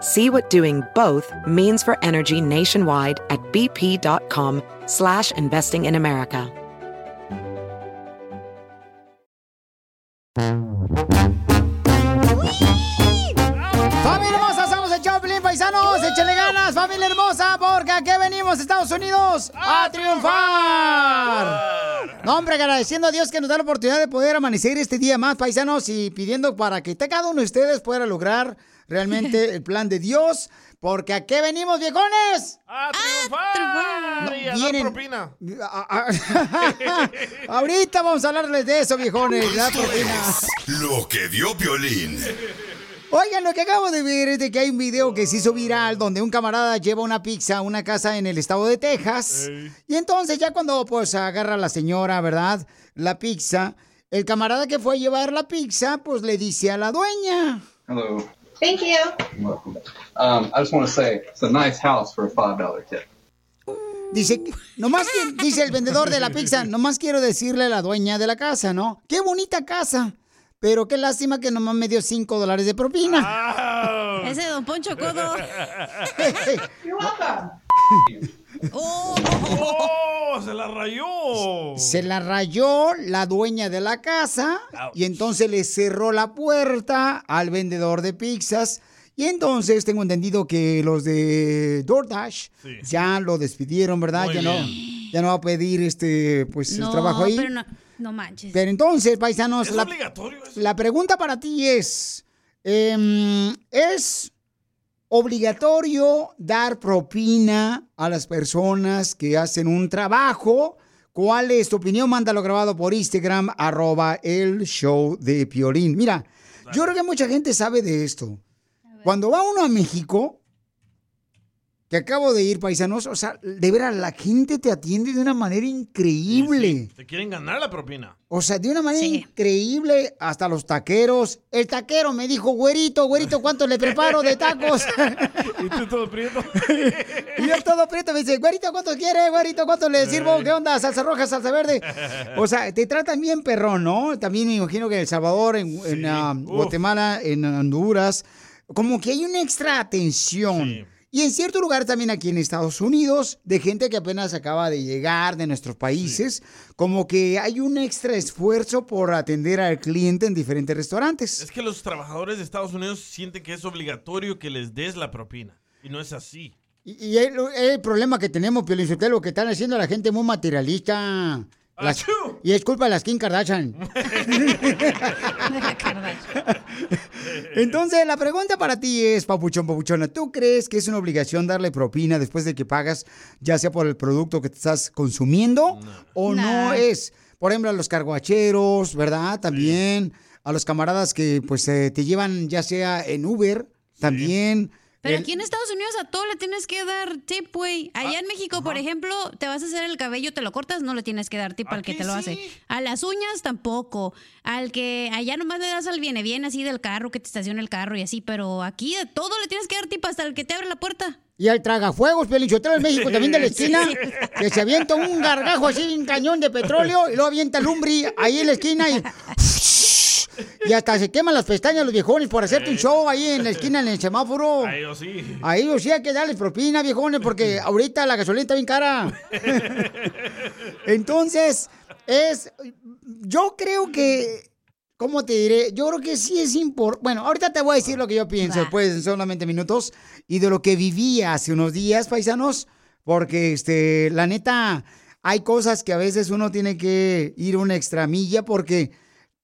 See what doing both means for energy nationwide at bp.com slash investing in America. ¡Familia hermosa! Somos el Choplin, paisanos. Échale ganas, familia hermosa, porque aquí venimos, Estados Unidos, a triunfar. No, hombre, agradeciendo a Dios que nos da la oportunidad de poder amanecer este día más, paisanos, y pidiendo para que cada uno de ustedes pueda lograr realmente el plan de Dios. Porque aquí venimos, viejones. ¡A triunfar! y a dar vienen- propina. Ahorita vamos a hablarles de eso, viejones. La propina. Lo que dio Piolín. Oigan, lo que acabo de ver es de que hay un video que se hizo viral donde un camarada lleva una pizza a una casa en el estado de Texas. Y entonces ya cuando pues agarra la señora, ¿verdad? La pizza, el camarada que fue a llevar la pizza, pues le dice a la dueña. Hello. Thank you. Welcome. Um, I just want to say it's a nice house for a five dollar tip. Dice, nomás que, dice el vendedor de la pizza, nomás quiero decirle a la dueña de la casa, ¿no? Qué bonita casa. Pero qué lástima que nomás me dio 5 dólares de propina. Ese don Poncho Codo. You're welcome. ¡Oh! ¡Se la rayó! Se la rayó la dueña de la casa y entonces le cerró la puerta al vendedor de pizzas. Y entonces tengo entendido que los de DoorDash ya lo despidieron, ¿verdad? Muy ya no, ya no va a pedir este pues el trabajo ahí. pero no, no manches. Pero entonces, paisanos, ¿Es la, obligatorio la pregunta para ti es, em, ¿es obligatorio dar propina a las personas que hacen un trabajo? ¿Cuál es tu opinión? Mándalo grabado por Instagram, arroba el show de Piolín. Mira, yo creo que mucha gente sabe de esto. Cuando va uno a México, que acabo de ir, paisanos, o sea, de veras, la gente te atiende de una manera increíble. Te quieren ganar la propina. O sea, de una manera increíble, hasta los taqueros. El taquero me dijo, güerito, güerito, ¿cuánto le preparo de tacos? ¿Y tú todo prieto? y yo todo prieto me dice, güerito, ¿cuánto quiere? Güerito, ¿cuánto le sirvo? ¿Qué onda? ¿Salsa roja, salsa verde? O sea, te tratan bien perrón, ¿no? También me imagino que en El Salvador, en, en, ah, Guatemala, en Honduras, como que hay una extra atención. Y en cierto lugar también aquí en Estados Unidos, de gente que apenas acaba de llegar de nuestros países, como que hay un extra esfuerzo por atender al cliente en diferentes restaurantes. Es que los trabajadores de Estados Unidos sienten que es obligatorio que les des la propina. Y no es así. Y, y el, el problema que tenemos, Pio lo que están haciendo a la gente muy materialista. Las- y es culpa de las Kim Kardashian. Entonces, la pregunta para ti es, Papuchón, Papuchona, ¿tú crees que es una obligación darle propina después de que pagas, ya sea por el producto que te estás consumiendo o no es? Por ejemplo, a los carguacheros, ¿verdad? También a los camaradas que pues eh, te llevan ya sea en Uber, también. Pero El- aquí en Estados Unidos a todo le tienes que dar tip, güey. Ah, Allá en México, por ejemplo, te vas a hacer el cabello, te lo cortas, no le tienes que dar tip al que te lo hace. A las uñas tampoco. Al que allá nomás le das al viene bien así del carro, que te estaciona el carro y así, pero aquí de todo le tienes que dar tip hasta el que te abre la puerta. Y al tragafuegos, Pelichotero en México, también de la esquina, que se avienta un gargajo así, un cañón de petróleo, y luego avienta lumbri ahí en la esquina y... Y hasta se queman las pestañas los viejones por hacerte un show ahí en la esquina, en el semáforo. A ellos sí. A ellos sí hay que darles propina, viejones, porque ahorita la gasolina está bien cara. Entonces, es... Yo creo que... ¿Cómo te diré? Yo creo que sí es importante. Bueno, ahorita te voy a decir lo que yo pienso, después en solamente minutos, y de lo que viví hace unos días, paisanos, porque, este, la neta, hay cosas que a veces uno tiene que ir una extramilla porque,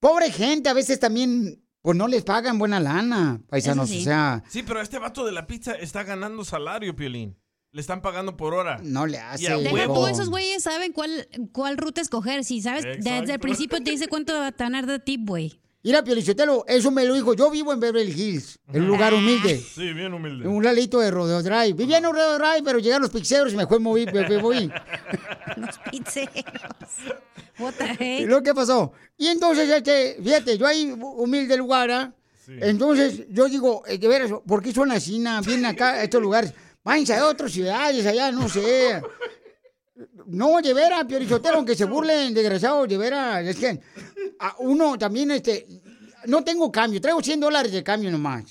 pobre gente, a veces también, pues no les pagan buena lana, paisanos, sí. o sea, Sí, pero este vato de la pizza está ganando salario, Piolín. Le están pagando por hora. no le Y hace. a Deja huevo. tú, esos güeyes saben cuál, cuál ruta escoger. Si sabes, desde el principio te dice cuánto va a tener de tip, güey. Mira, Piolichotelo, eso me lo dijo. Yo vivo en Beverly Hills, en un lugar humilde. Sí, bien humilde. En un ladito de Rodeo Drive. Vivía en un Rodeo Drive, pero llegaron los pizzeros y me fue moví, me, me moví. Los pizzeros. What the ¿Y heck? luego qué pasó? Y entonces, este, fíjate, yo ahí, humilde lugar, ¿ah? Entonces, yo digo, eh, de veras, ¿por qué son así? na? Vienen acá a estos lugares. Váyanse a otras ciudades, allá, no sé. No, de veras, Piorichotero, aunque se burlen, desgraciados, de veras. Es que a uno también, este, no tengo cambio, traigo 100 dólares de cambio nomás.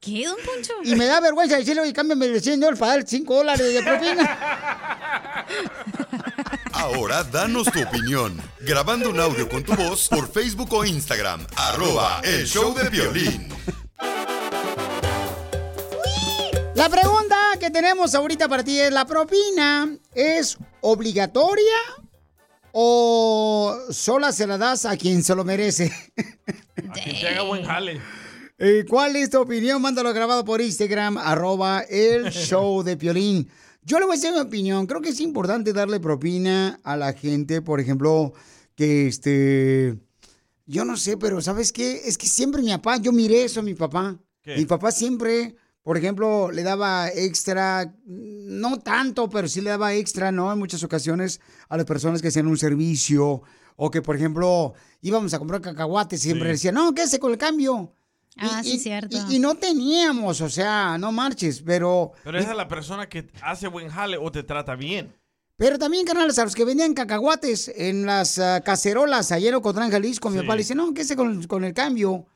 ¿Qué, don Poncho? Y me da vergüenza decirle, oye, cámbiame de 100 dólares para dar 5 dólares de propina. Ahora danos tu opinión. Grabando un audio con tu voz por Facebook o Instagram. Arroba el show de violín. La pregunta que tenemos ahorita para ti es, ¿la propina es obligatoria o sola se la das a quien se lo merece? Que te haga buen jale. Eh, ¿Cuál es tu opinión? Mándalo grabado por Instagram, arroba el show de Piolín. Yo le voy a decir mi opinión. Creo que es importante darle propina a la gente, por ejemplo, que este... Yo no sé, pero ¿sabes qué? Es que siempre mi papá, yo miré eso a mi papá. ¿Qué? Mi papá siempre, por ejemplo, le daba extra, no tanto, pero sí le daba extra, ¿no? En muchas ocasiones a las personas que hacían un servicio o que, por ejemplo, íbamos a comprar cacahuates y siempre Sí. decía, no, quédese con el cambio. Ah, Y- sí, y- cierto. Y, y no teníamos, o sea, no marches, pero... Pero esa es la persona que hace buen jale o te trata bien. Pero también, canales, a los que vendían cacahuates en las ah, cacerolas allá en Ocotlán, Jalisco, mi Sí. papá le dice, no, quédese con, con el cambio.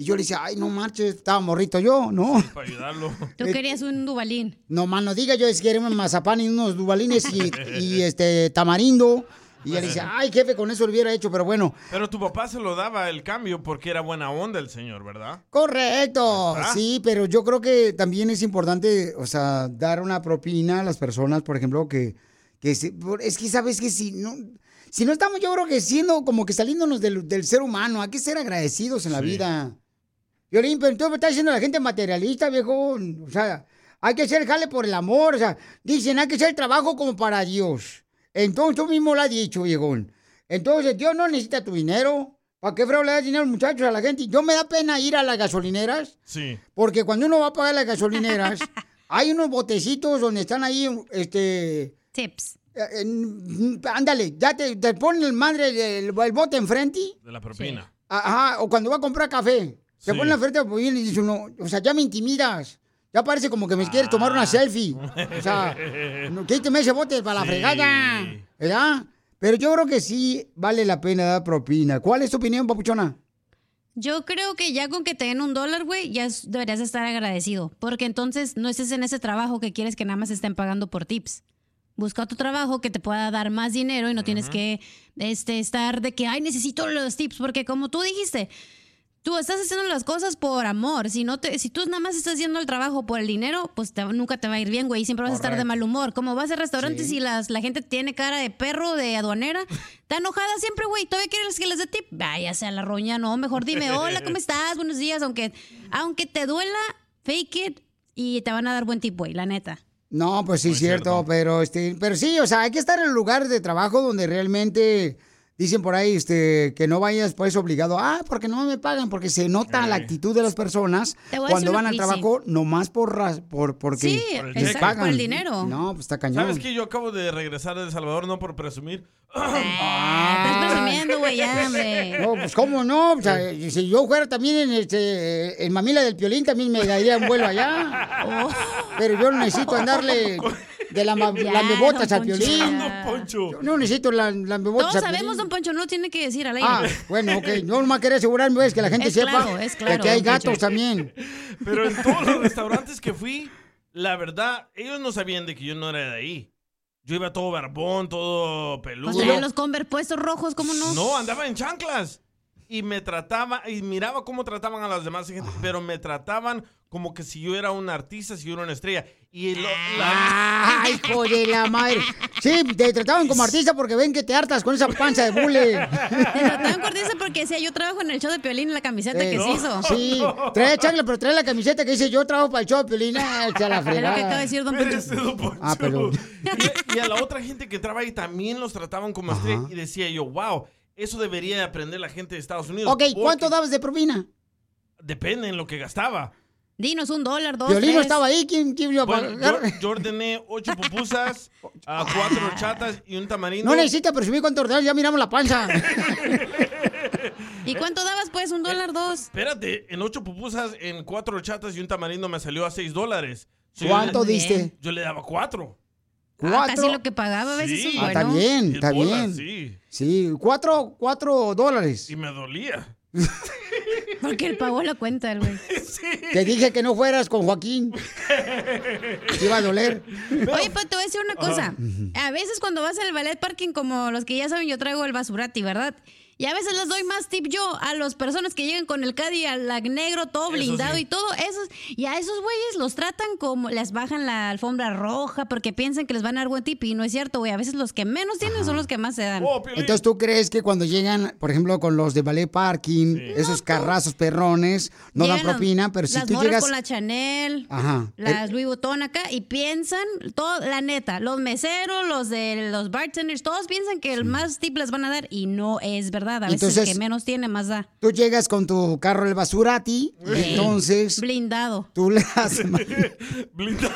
Y yo le decía, ay, no marches, estaba morrito yo, ¿no? Para ayudarlo. Tú querías un dubalín. No, más no diga, yo es que quería un mazapán y unos dubalines y, y, este tamarindo. Y él dice, ay, jefe, con eso lo hubiera hecho, pero bueno. Pero tu papá se lo daba el cambio porque era buena onda el señor, ¿verdad? Correcto, Ah. sí, pero yo creo que también es importante, o sea, dar una propina a las personas, por ejemplo, que, que se- es que sabes que si no, si no estamos, yo creo que siendo como que saliéndonos del, del ser humano, hay que ser agradecidos en la Sí. vida. Violín, pero tú me estás diciendo la gente materialista, viejo, o sea, hay que hacer jale por el amor, o sea, dicen, hay que hacer trabajo como para Dios. Entonces tú mismo lo has dicho, viejón. Entonces Dios no necesita tu dinero. ¿Para qué freo le das dinero, muchachos, a la gente? Yo me da pena ir a las gasolineras, Sí. porque cuando uno va a pagar las gasolineras, hay unos botecitos donde están ahí, este... Tips. eh, ándale, ya te, te ponen el madre el, el bote enfrente. De la propina. Ajá, o cuando va a comprar café. Se Sí. pone enfrente pues, y dice uno, o sea, ya me intimidas. Ya parece como que me quieres tomar una selfie. O sea, no, quíteme ese bote para la Sí. fregada. ¿Verdad? Pero yo creo que sí vale la pena dar propina. ¿Cuál es tu opinión, papuchona? Yo creo que ya con que te den un dólar, güey, ya deberías estar agradecido. Porque entonces no estés en ese trabajo que quieres que nada más estén pagando por tips. Busca otro trabajo que te pueda dar más dinero y no tienes que este, estar de que, ay, necesito los tips. Porque como tú dijiste, tú estás haciendo las cosas por amor. Si no te, si tú nada más estás haciendo el trabajo por el dinero, pues te- nunca te va a ir bien, güey. Siempre vas a estar de mal humor. Como vas a restaurantes Sí. y las, la gente tiene cara de perro, de aduanera, está enojada siempre, güey. ¿Todavía quieres que les dé tip? Vaya sea la roña, no. Mejor dime, hola, ¿cómo estás? Buenos días. Aunque, aunque te duela, fake it y te van a dar buen tip, güey, la neta. No, pues sí, Muy cierto, cierto. pero este, pero sí, o sea, hay que estar en el lugar de trabajo donde realmente dicen por ahí, este, que no vayas pues obligado, ah, porque no me pagan, porque se nota la actitud de las personas cuando van al trabajo, nomás por ras- por porque Sí, Por les pagan. por el dinero. No, pues está cañón. ¿Sabes que yo acabo de regresar de El Salvador no por presumir? Ah, estás presumiendo, güey, ya, hombre. No, pues cómo no, o sea, si yo fuera también en este en Mamila del Piolín también me daría un vuelo allá. Oh. Pero yo no necesito andarle de la ma- Ya, lambebotas don al Piolín. No, Poncho. Yo no necesito la lambebotas Todos al sabemos. Don Poncho, no lo tiene que decir al aire. Ah, bueno, ok. Yo nomás quería asegurarme, pues, que la gente Es sepa claro, es claro, que hay gatos Poncho. también. Pero en todos los restaurantes que fui, la verdad, ellos no sabían de que yo no era de ahí. Yo iba todo barbón, todo peludo. Pues traía los Converse puestos rojos, ¿cómo no? No, andaba en chanclas. Y me trataba, y miraba cómo trataban a las demás gente, pero me trataban como que si yo era un artista, si yo era una estrella. Y lo- la- ¡Ay, hijo de la madre! Sí, te trataban como artista porque ven que te hartas con esa panza de bule. Te trataban corteza porque decía, yo trabajo en el show de Piolín la camiseta Eh, que se hizo. Sí, trae chancla, pero trae la camiseta que dice yo trabajo para el show de Piolín. Ah, la Es lo que fregada. acaba de decir Don Poncho. Espérese, don Poncho. Ah, perdón. Y, y a la otra gente que trabaja ahí también los trataban como estrella. Y decía yo, wow, eso debería de aprender la gente de Estados Unidos. Ok, ¿cuánto dabas de propina? Depende en lo que gastaba. Dinos un dólar, dos, no tres. estaba ahí, ¿quién, quién iba a Bueno, pagar? yo, yo ordené ocho pupusas, a cuatro horchatas y un tamarindo. No necesita presumir cuánto ordenaron, ya miramos la panza. ¿Y cuánto dabas, pues? ¿Un dólar, dos? Espérate, en ocho pupusas, en cuatro horchatas y un tamarindo me salió a seis dólares. Yo ¿Cuánto le- diste? Yo le daba cuatro. Ah, ¿Cuatro? casi lo que pagaba a veces Sí. Ah, está bien, está bien. Sí, Sí, cuatro, cuatro dólares. y me dolía. Porque él pagó la cuenta, el güey. Te dije que no fueras con Joaquín. Te iba a doler. Oye, pues te voy a decir una cosa. A veces cuando vas al ballet parking, como los que ya saben, yo traigo el basurati, ¿verdad? Y a veces les doy más tip yo a las personas que llegan con el caddy al lag negro, todo blindado sí. y todo. Esos, y a esos güeyes los tratan como, les bajan la alfombra roja porque piensan que les van a dar buen tip. Y no es cierto, güey. A veces los que menos tienen son los que más se dan. Oh. Entonces, ¿tú crees que cuando llegan, por ejemplo, con los de ballet parking, esos carrazos perrones, no dan Llegan propina, pero si las tú llegas... con la Chanel, Ajá. las Louis Vuitton acá y piensan, todo, la neta, los meseros, los de los bartenders, todos piensan que el más tip les van a dar y no es verdad. A veces Entonces- el que menos tiene más da. Tú llegas con tu carro el basurati, entonces Blindado. tú le das... Blindado.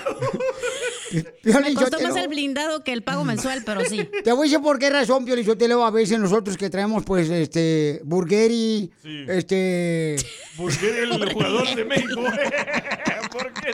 Piolín, Me costó más el blindado que el pago mensual, pero sí. Te voy a decir por qué razón, Piolín Sotelo, a veces nosotros que traemos, pues, este, burgeri, Sí. este... Busqué el jugador de México. ¿Por qué,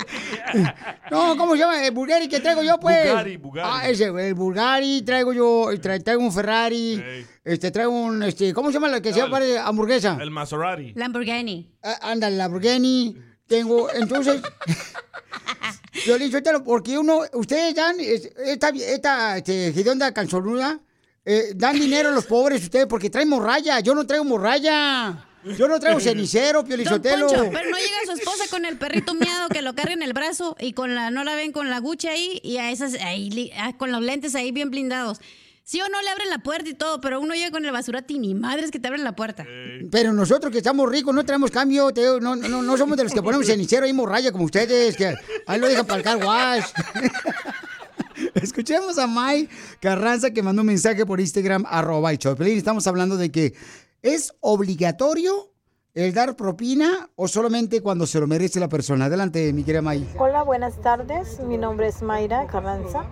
tía? No, ¿cómo se llama? El Bulgari que traigo yo, pues. Bugatti, Bugatti. Ah, ese, el Bulgari, traigo yo, tra- traigo un Ferrari, este, traigo un, este, ¿cómo se llama la que se El- llama para hamburguesa? El Maserati. Lamborghini. Ah, Anda, el Lamborghini, tengo, entonces, digo, porque uno, ustedes dan, es- esta, esta, este, hedionda canzonuda, eh, dan dinero a los pobres ustedes porque traen morralla, yo no traigo morralla, yo no traigo cenicero, Piolizotelo. Poncho, pero no llega su esposa con el perrito miado que lo carga en el brazo y con la no la ven con la gucha ahí y a esas ahí ah, con los lentes ahí bien blindados. Sí o no le abren la puerta y todo, pero uno llega con el basurati ni madres que te abren la puerta. Pero nosotros que estamos ricos no traemos cambio, te no, no, no somos de los que ponemos cenicero y morralla como ustedes, que ahí lo dejan para el car wash. Escuchemos a Mike Carranza que mandó un mensaje por Instagram, arroba Choplin. Estamos hablando de que es obligatorio el dar propina o solamente cuando se lo merece la persona. Adelante, mi querida Mike. Hola, buenas tardes. Mi nombre es Mayra Carranza.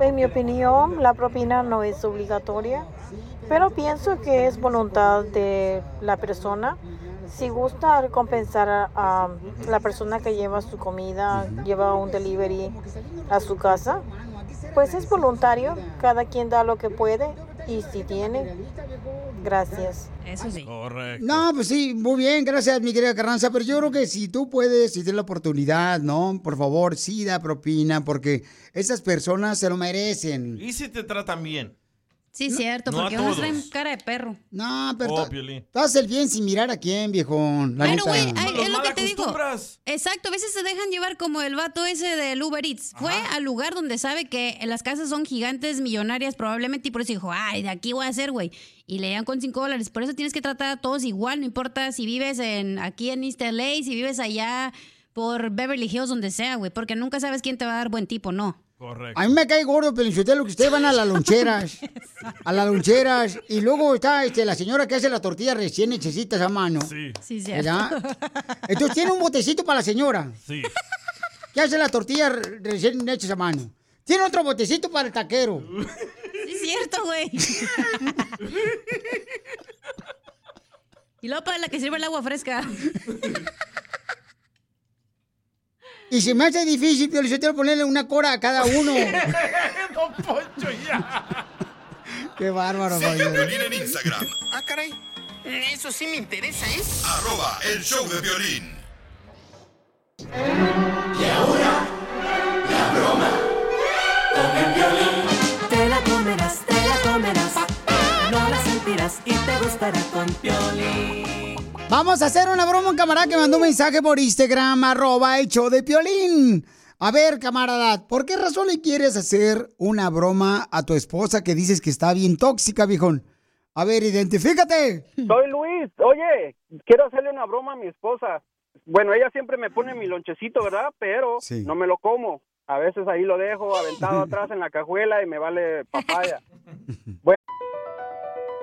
En mi opinión, la propina no es obligatoria, pero pienso que es voluntad de la persona. Si gusta recompensar a, a la persona que lleva su comida, lleva un delivery a su casa, pues es voluntario. Cada quien da lo que puede y si tiene. Gracias. Eso sí. Correcto. No, pues sí, muy bien, gracias, mi querida Carranza. Pero yo creo que si tú puedes, si tienes la oportunidad, ¿no? Por favor, sí da propina, porque esas personas se lo merecen. ¿Y si te tratan bien? Sí, cierto, No porque unos traen cara de perro. No, pero Oh, haces el bien sin mirar a quién, viejón. La Bueno, güey, es lo que te digo. Exacto, a veces se dejan llevar como el vato ese del Uber Eats. Fue al lugar donde sabe que las casas son gigantes, millonarias probablemente, y por eso dijo, ay, de aquí voy a hacer, güey. Y le dan con 5 dólares. Por eso tienes que tratar a todos igual, no importa si vives en aquí en East LA, si vives allá por Beverly Hills, donde sea, güey, porque nunca sabes quién te va a dar buen tipo, no. Correcto. A mí me cae gordo, pero lo que ustedes van a las loncheras. a las loncheras. Y luego está este, la señora que hace la tortilla recién hechecitas a mano. Sí, Sí. ¿Verdad? Entonces tiene un botecito para la señora sí. que hace la tortilla re- recién hechas a mano. Tiene otro botecito para el taquero. Sí, es cierto, güey. y luego para la que sirve el agua fresca. Y se me hace difícil, Pio Lizotero, ponerle una cora a cada uno. Don Poncho, ya. Qué bárbaro, Sigue a. Piolín en Instagram, Ah, caray. Eso sí me interesa, ¿eh? arroba el show de violín. Te la comerás, te la comerás. No la sentirás y te gustará con Piolín. Vamos a hacer una broma, un camarada que mandó un mensaje por Instagram, arroba el show de Piolín. A ver, camarada, ¿por qué razón le quieres hacer una broma a tu esposa que dices que está bien tóxica, viejón? A ver, identifícate. Soy Luis. Oye, quiero hacerle una broma a mi esposa. Bueno, ella siempre me pone mi lonchecito, ¿verdad? Pero Sí. no me lo como. A veces ahí lo dejo aventado atrás en la cajuela y me vale papaya.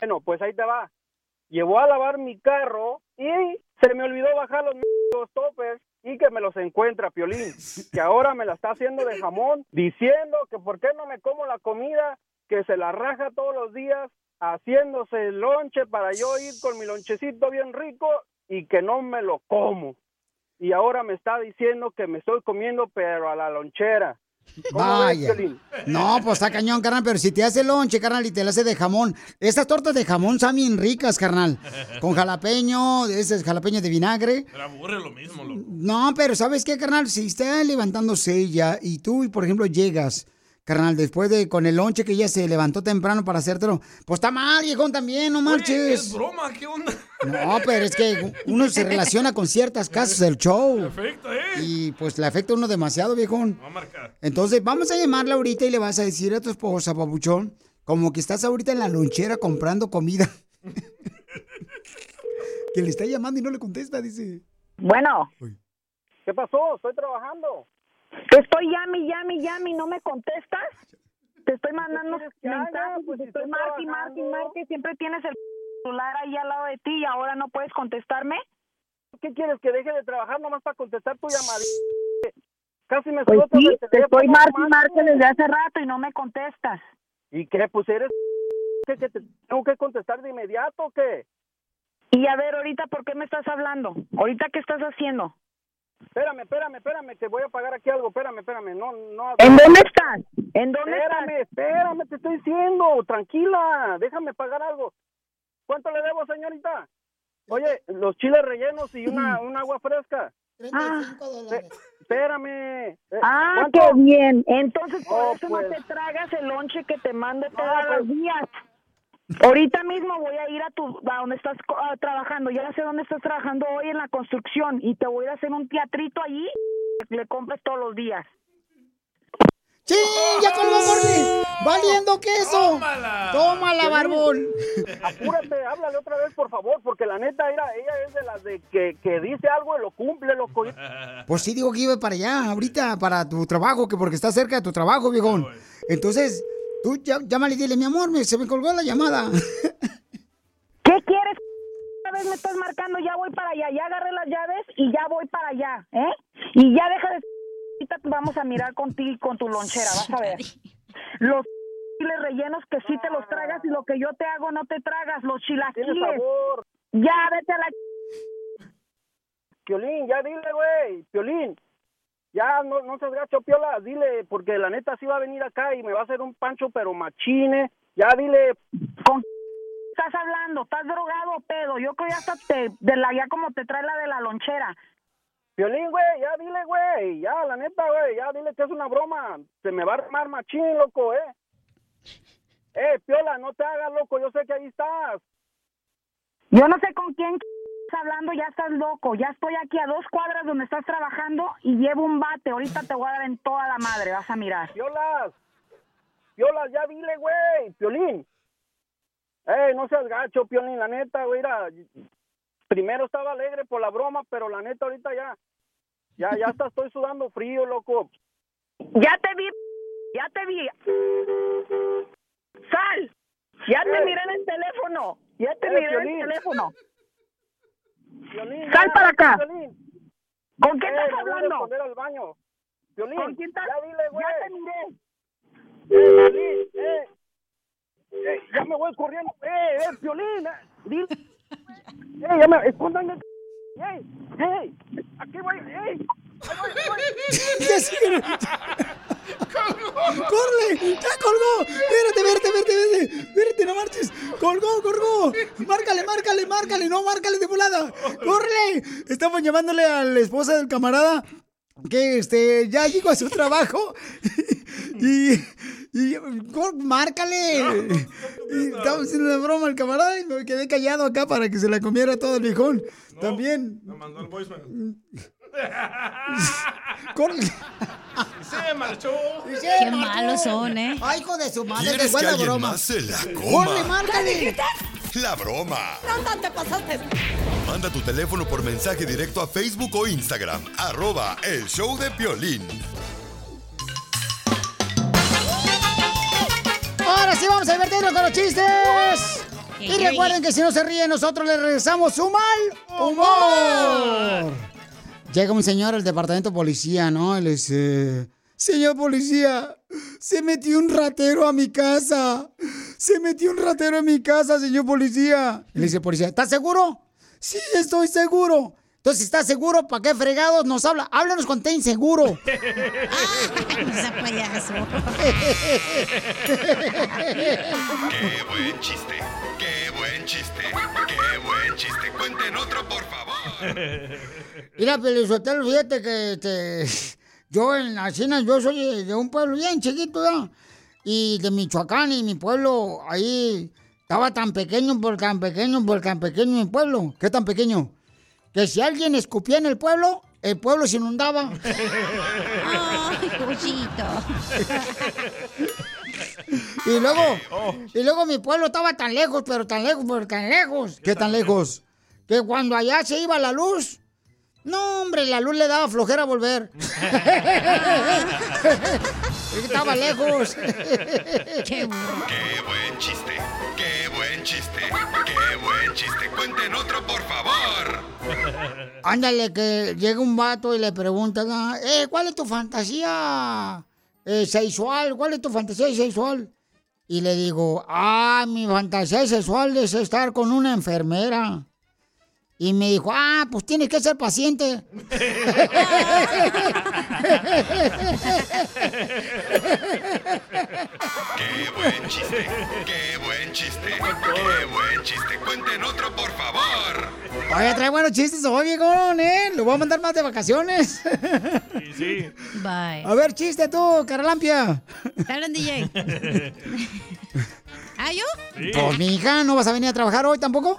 Bueno, pues ahí te va. Llevó a lavar mi carro y se me olvidó bajar los, los topes y que me los encuentra Piolín, que ahora me la está haciendo de jamón, diciendo que por qué no me como la comida, que se la raja todos los días, haciéndose el lonche para yo ir con mi lonchecito bien rico y que no me lo como. Y ahora me está diciendo que me estoy comiendo pero a la lonchera. ¿Cómo ves, Vaya. No, pues está cañón, carnal, pero si te hace lonche, carnal, y te la hace de jamón. Estas tortas de jamón están bien ricas, carnal. Con jalapeño, ese es jalapeño de vinagre. Pero aburre lo mismo, loco. No, pero ¿sabes qué, carnal? Si está levantándose ella y tú, por ejemplo, llegas, carnal, después de con el lonche que ella se levantó temprano para hacértelo, pues está mal, viejón, también, no Es marches. broma, ¿qué onda? No, pero es que uno se relaciona con ciertas casas del show. Perfecto, ¿eh? Y pues le afecta a uno demasiado, viejón. Va a marcar. Entonces, vamos a llamarla ahorita y le vas a decir a tu esposa, papuchón, como que estás ahorita en la lonchera comprando comida. que le está llamando y no le contesta, dice. Bueno. ¿Qué pasó? Estoy trabajando. Te estoy llame, llame, llame y no me contestas. Te estoy mandando mensajes, Pues te estoy estoy marque marque. Siempre tienes el celular ahí al lado de ti y ahora no puedes contestarme. ¿Qué quieres? ¿Que deje de trabajar nomás para contestar tu llamada? Casi me Pues sí, te estoy manches. desde hace rato y no me contestas. ¿Y qué? Pues eres... ¿Qué, que te tengo que contestar de inmediato o qué? Y a ver, ahorita, ¿por qué me estás hablando? ¿Ahorita qué estás haciendo? Espérame, espérame, espérame, que voy a pagar aquí algo. Espérame, espérame. No, no. ¿En dónde estás? ¿En dónde espérame, Espérame, te estoy diciendo. Tranquila, déjame pagar algo. ¿Cuánto le debo, señorita? Oye, los chiles rellenos y una, un agua fresca. 35 dólares. Espérame. Eh, Ah, ¿cuánto? qué bien. Entonces, por Oh, eso pues. no te tragas el lonche que te mando todos pues. los días. Ahorita mismo voy a ir a tu a donde estás ah, trabajando. Ya sé dónde estás trabajando hoy en la construcción y te voy a hacer un teatrito allí. que Le compres todos los días. ¡Sí! ¡Ya colgó Morley! ¡Valiendo queso! ¡Tómala! ¡Tómala, barbón! Apúrate, háblale otra vez, por favor, porque la neta, mira, ella es de las de que, que dice algo y lo cumple, loco. Pues sí, digo que iba para allá, ahorita, para tu trabajo, que porque está cerca de tu trabajo, viejón. Entonces, tú ya- llámale y dile, mi amor, me- se me colgó la llamada. ¿Qué quieres? Otra vez me estás marcando, ya voy para allá. Ya agarré las llaves y ya voy para allá, ¿eh? Y ya deja de... Ahorita vamos a mirar contigo y con tu lonchera, vas a ver. Los chiles rellenos que sí te los tragas y lo que yo te hago no te tragas. Los chilaquiles. Ya, vete a la... Piolín, ya dile, güey, Piolín. Ya, no, no seas gacho, Piola, dile, porque la neta sí va a venir acá y me va a hacer un pancho, pero machine. Ya dile. ¿Con estás hablando? ¿Estás drogado o pedo? Yo creo ya hasta te, de la, ya como te trae la de la lonchera. Piolín, güey, ya dile, güey, ya, la neta, güey, ya dile que es una broma. Se me va a armar machín, loco, eh. Eh, Piola, no te hagas, loco, yo sé que ahí estás. Yo no sé con quién estás hablando, ya estás loco. Ya estoy aquí a dos cuadras donde estás trabajando y llevo un bate. Ahorita te voy a dar en toda la madre, vas a mirar. Piolas, Piolas, ya dile, güey, Piolín. Eh, no seas gacho, Piolín, la neta, güey, mira, primero estaba alegre por la broma, pero la neta ahorita ya, Ya, ya hasta estoy sudando frío, loco. Ya te vi, ya te vi. Sal, ya te Eh. miré en el teléfono, ya te Eh, miré en el teléfono. Piolín, Sal para acá. ¿Con quién Eh, estás hablando? esconder al baño. Piolín, ¿Con quién estás? Ya dile, güey. Ya te miré. Eh, eh. Eh, ya me voy corriendo. Eh, eh, Piolín. Eh, dile. Eh, ya me... Eh, eh. Aquí voy. Eh. Ahí voy, ahí voy. ¡Corre! ¡Ya colgó! ¡Espérate, espérate, espérate, espérate! ¡Espérate, no marches! ¡Colgó, colgó! ¡Márcale, márcale, márcale! ¡No, márcale de volada! ¡Córrele! Estamos llamándole a la esposa del camarada que este ya llegó a su trabajo y, y cor- márcale y estamos haciendo una broma al camarada y me quedé callado acá para que se la comiera todo el viejón también Me mandó el voicemail. Córrele. Se marchó. Qué malos son, ¿eh? Ay, hijo de su madre, ¿Quieres te que la alguien broma. más se la ¡Corre, coma? márcale! La broma. No, te pasaste. Manda tu teléfono por mensaje directo a Facebook o Instagram. Arroba el show de Piolín. Ahora sí vamos a divertirnos con los chistes. Y recuerden que si no se ríe, nosotros le regresamos su mal humor. Llega un señor al departamento de policía, ¿no? Y le dice, señor policía, se metió un ratero a mi casa. Se metió un ratero a mi casa, señor policía. Y le dice policía, ¿estás seguro? Sí, estoy seguro. Entonces, si estás seguro, ¿para qué fregados nos habla? Háblanos con ten seguro. Ese payaso. Qué buen chiste. Qué buen chiste. Qué buen chiste. Cuenten otro, por favor. Mira, Pelizotelo, fíjate que este, yo en las Chinas, yo soy de- de un pueblo bien chiquito, ¿ya? Y de Michoacán, y mi pueblo ahí estaba tan pequeño, por tan pequeño, por tan pequeño mi pueblo. ¿Qué tan pequeño? Que si alguien escupía en el pueblo, el pueblo se inundaba. Ay, cosito. Y luego, y luego mi pueblo estaba tan lejos, pero tan lejos, pero tan lejos. ¿Qué tan lejos? Que cuando allá se iba la luz, no, hombre, la luz le daba flojera volver. Es que estaba lejos. Qué buen chiste. Qué buen chiste. Qué buen chiste. Cuenten otro, por favor. Ándale, que llega un vato y le pregunta, ah, eh, ¿cuál es tu fantasía eh, sexual? ¿Cuál es tu fantasía sexual? Y le digo, ah, mi fantasía sexual es estar con una enfermera. Y me dijo, ah, pues tienes que ser paciente. Qué buen chiste. Qué buen chiste. Qué buen chiste. Cuenten otro, por favor. Oye, trae buenos chistes hoy, viejón, ¿eh? Lo voy a mandar más de vacaciones. Sí, sí. Bye. A ver, chiste tú, Caralampia. Hablan, DJ. ¿Ah, yo? Pues, mi hija, ¿no vas a venir a trabajar hoy tampoco?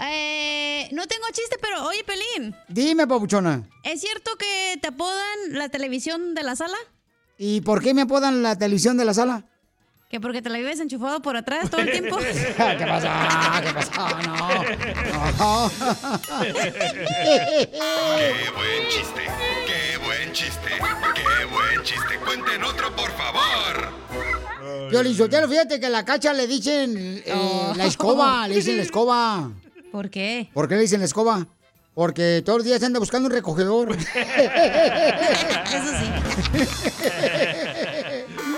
Eh, no tengo chiste, pero oye, Pelín. Dime, papuchona. ¿Es cierto que te apodan la televisión de la sala? ¿Y por qué me apodan la televisión de la sala? ¿Que porque te la vives enchufado por atrás todo el tiempo? ¿Qué pasa? ¿Qué pasa? No. No. Qué buen chiste. Qué buen chiste. Qué buen chiste. Cuenten otro, por favor. Piolichotelo, fíjate que a la cacha le dicen eh, la escoba, le dicen la escoba. ¿Por qué? ¿Por qué le dicen la escoba? Porque todos los días anda buscando un recogedor. Eso sí.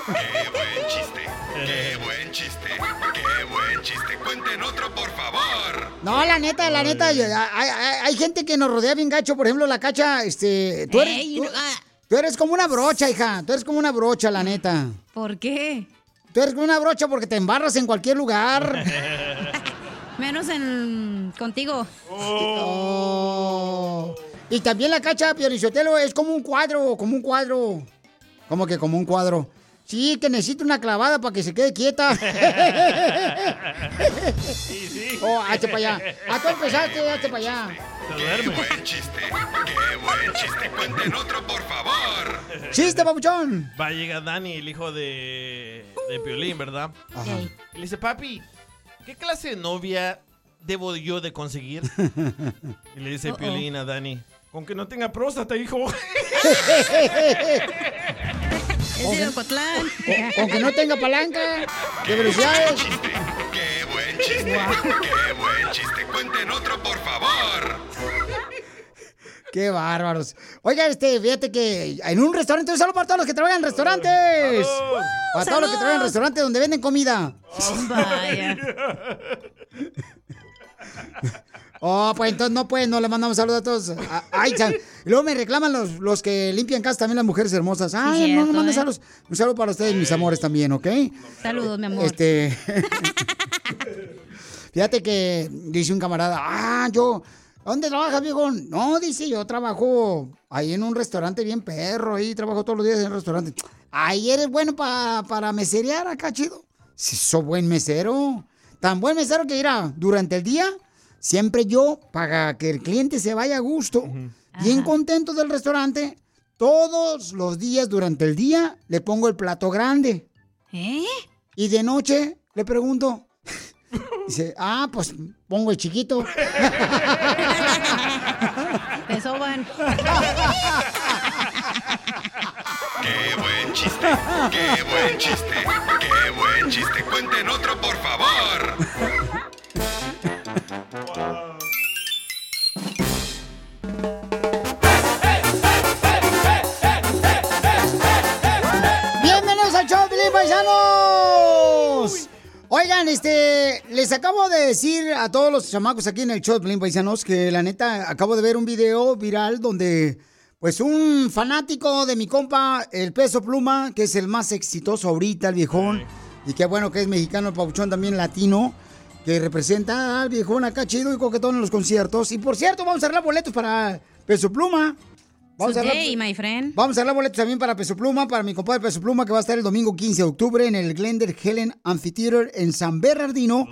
Qué buen chiste. Qué buen chiste. Qué buen chiste. Cuenten otro, por favor. No, la neta, la neta, yo- hay, hay- hay gente que nos rodea bien gacho. Por ejemplo, la cacha, este, tú eres, Ey, tú, no, ah. tú eres como una brocha, hija. Tú eres como una brocha, la neta. ¿Por qué? Tú eres como una brocha porque te embarras en cualquier lugar. Menos en contigo. Oh. Y también la cacha, Piorichotelo, es como un cuadro, como un cuadro. ¿Cómo que como un cuadro? Sí, que necesita una clavada para que se quede quieta. Oh, hazte para allá. Tú empezaste, hazte para allá. Qué buen chiste. Qué buen chiste. Cuenten otro, por favor. ¡Chiste, papuchón! Va a llegar Dani, el hijo de, de Piolín, ¿verdad? Ajá. Y le dice, papi, ¿qué clase de novia debo yo de conseguir? Y le dice Uh-oh. Piolín a Dani, Con que no tenga próstata, hijo. Es de Ocotlán. Con, con que no tenga palanca de velocidades. ¡Qué buen chiste! ¡Qué buen chiste! ¡Cuenten otro, por favor! Qué bárbaros. Oiga, este, fíjate que en un restaurante, un saludo para todos los que trabajan en restaurantes. Para todos los que trabajan en restaurantes donde venden comida. Vaya. Oh, pues entonces no pueden, no le mandamos saludos a todos. Ay, luego me reclaman los, los que limpian casa, también las mujeres hermosas. Ay, no cierto, me mandan ¿eh? saludos. Un saludo para ustedes, mis amores, también, ¿ok? Saludos, mi amor. Este. Fíjate que dice un camarada, ah, yo, ¿dónde trabajas, viejo? No, dice, yo trabajo ahí en un restaurante bien perro, ahí trabajo todos los días en el restaurante. Ahí eres bueno pa- para meserear acá, chido. Si soy buen mesero. Tan buen mesero que irá durante el día, siempre yo, para que el cliente se vaya a gusto, bien contento del restaurante, todos los días durante el día le pongo el plato grande. ¿Eh? Y de noche le pregunto. Dice, ah, pues pongo el chiquito. Te soban. ¡Qué buen chiste! ¡Qué buen chiste! ¡Qué buen chiste! ¡Cuenten otro, por favor! ¡Bienvenidos al show, Paisanos! Oigan, este, les acabo de decir a todos los chamacos aquí en el show de Pelín Paisanos que la neta acabo de ver un video viral donde, pues, un fanático de mi compa, el Peso Pluma, que es el más exitoso ahorita, el viejón, y qué bueno que es mexicano, el pabuchón también latino, que representa al viejón acá chido y coquetón en los conciertos. Y por cierto, vamos a arreglar boletos para Peso Pluma. Vamos a arreglar- Today, my friend. Vamos a dar boletos también para Peso Pluma, para mi compadre Peso Pluma, que va a estar el domingo 15 de octubre en el Glendale Helen Amphitheater en San Bernardino.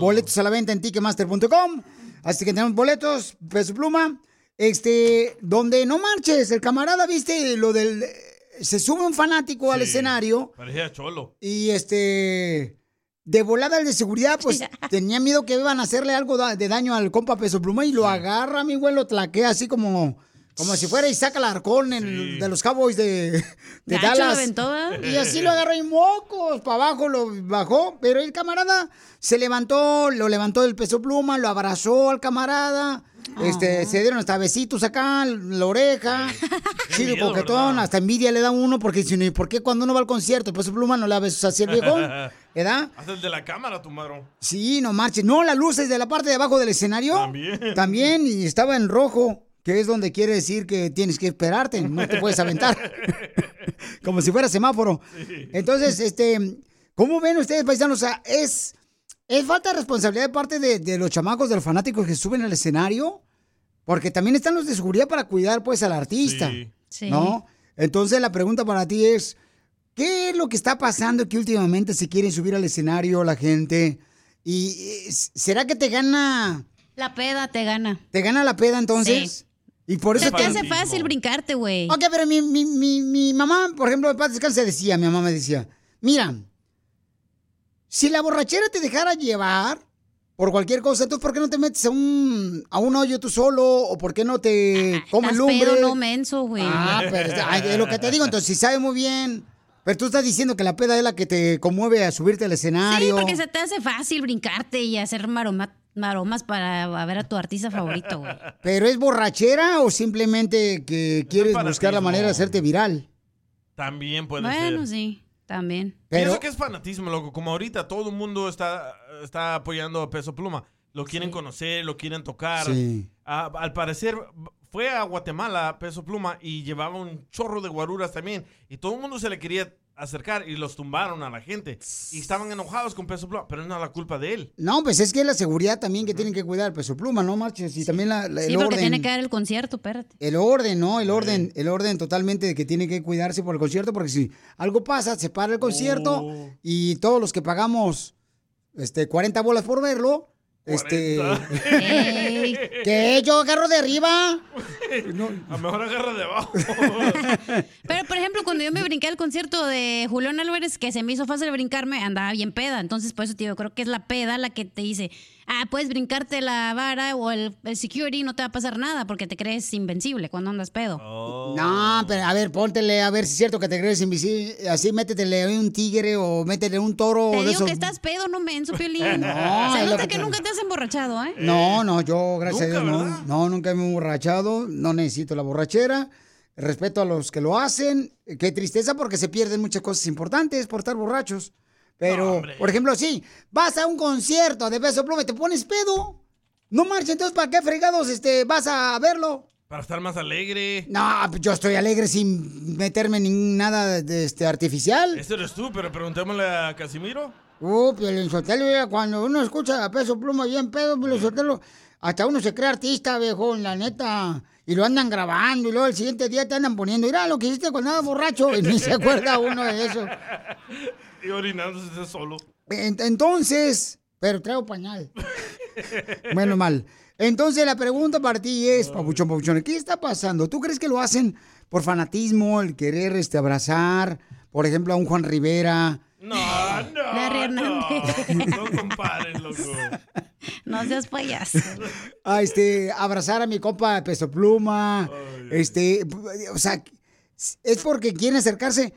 Boletos a la venta en ticketmaster.com. Así que tenemos boletos, Peso Pluma. Este, donde no marches, el camarada, viste, lo del... Se sube un fanático al escenario Parecía cholo. y este... De volada el de seguridad, pues tenía miedo que iban a hacerle algo de daño al compa Peso Pluma y lo agarra, mi güey, lo tlaquea así como, como si fuera y saca el arcón en- de los Cowboys de, Dallas. ¿verdad? Y así lo agarró y mocos, para abajo lo bajó, pero el camarada se levantó, lo levantó del Peso Pluma, lo abrazó al camarada. Este, se dieron hasta besitos acá, la oreja. Chido miedo, coquetón, hasta envidia le da uno porque dice, "¿Y ¿por qué cuando uno va al concierto, el Peso Pluma no le da besos así el viejón? ¿Verdad? Hasta el de la cámara tumbaron. Sí, no marches. No, las luces de la parte de abajo del escenario. También. También, y estaba en rojo, que es donde quiere decir que tienes que esperarte, no te puedes aventar. Como si fuera semáforo. Entonces, este, ¿cómo ven ustedes, paisanos? O sea, es, es falta de responsabilidad de parte de, de los chamacos, de los fanáticos que suben al escenario, porque también están los de seguridad para cuidar, pues, al artista. Sí. ¿No? Entonces, la pregunta para ti es, ¿qué es lo que está pasando que últimamente se quieren subir al escenario la gente? ¿Y eh, será que te gana, La peda te gana. te gana la peda entonces? Y por eso Se te hace fácil brincarte, güey. Ok, pero mi, mi, mi, mi mamá, por ejemplo, de paz descanse, decía, mi mamá me decía, mira, si la borrachera te dejara llevar por cualquier cosa, entonces ¿por qué no te metes a un, a un hoyo tú solo? ¿O por qué no te comes Estás lumbre? pedo, no menso, güey. Ah, pero es- ay, es lo que te digo, entonces si sabe muy bien. Pero tú estás diciendo que la peda es la que te conmueve a subirte al Sí, escenario. porque se te hace fácil brincarte y hacer maroma- maromas para ver a tu artista favorito, güey. ¿Pero es borrachera o simplemente que quieres buscar la manera de hacerte viral? También puede Bueno, ser. sí, también. Pienso que es fanatismo, loco. Como ahorita todo el mundo está, está apoyando a Peso Pluma. Lo quieren conocer, lo quieren tocar. Sí. Al parecer fue a Guatemala Peso Pluma y llevaba un chorro de guaruras también. Y todo el mundo se le quería acercar y los tumbaron a la gente. Y estaban enojados con Peso Pluma, pero no es la culpa de él. No, pues es que es la seguridad también que tienen que cuidar, su pluma, no marches, y también la, la- Sí, el porque orden. tiene que dar el concierto, espérate. El orden, ¿no? El orden, el orden totalmente de que tiene que cuidarse por el concierto, porque si algo pasa, se para el concierto Oh. y todos los que pagamos este 40 bolas por verlo, Este. Ey. ¿Qué? ¿Yo agarro de arriba? A lo mejor agarra de abajo. Pero, por ejemplo, cuando yo me brinqué al concierto de Julián Álvarez, que se me hizo fácil brincarme, andaba bien peda. Entonces, por eso te digo, creo que es la peda la que te dice, ah, puedes brincarte la vara o el, el security, no te va a pasar nada porque te crees invencible cuando andas pedo. No, pero a ver, póntele a ver si es cierto que te crees invisible. Así métetele un tigre o métele un toro Te de digo esos. que estás pedo, no menso, Piolín. No, Se nota que que nunca te has emborrachado, ¿eh? No, no, yo, gracias a Dios, no. No, nunca me he emborrachado. No necesito la borrachera. Respeto a los que lo hacen. Qué tristeza porque se pierden muchas cosas importantes por estar borrachos. Pero, por ejemplo, sí, vas a un concierto de Beso Pluma y te pones pedo. No marches, entonces, ¿para qué fregados este, vas a verlo? Para estar más alegre. No, pues yo estoy alegre sin meterme en nada de este, artificial. Ese eres tú, pero preguntémosle a Casimiro. Uh, Piolín Sotelo, mira, cuando uno escucha a Peso Pluma bien pedo, Piolín Sotelo, hasta uno se cree artista, viejo, la neta. Y lo andan grabando y luego el siguiente día te andan poniendo, mira lo que hiciste cuando andabas borracho. Y ni se acuerda uno de eso. Y orinándose solo. En- Entonces, pero traigo pañal. Menos mal. Entonces la pregunta para ti es, Papuchón, Papuchón, ¿qué está pasando? ¿Tú crees que lo hacen por fanatismo, el querer este, abrazar, por ejemplo, a un Juan Rivera? No, no. Larry Hernández. No compares, loco. No seas payaso. a este, abrazar a mi compa Peso Pluma, este, o sea, es porque quieren acercarse.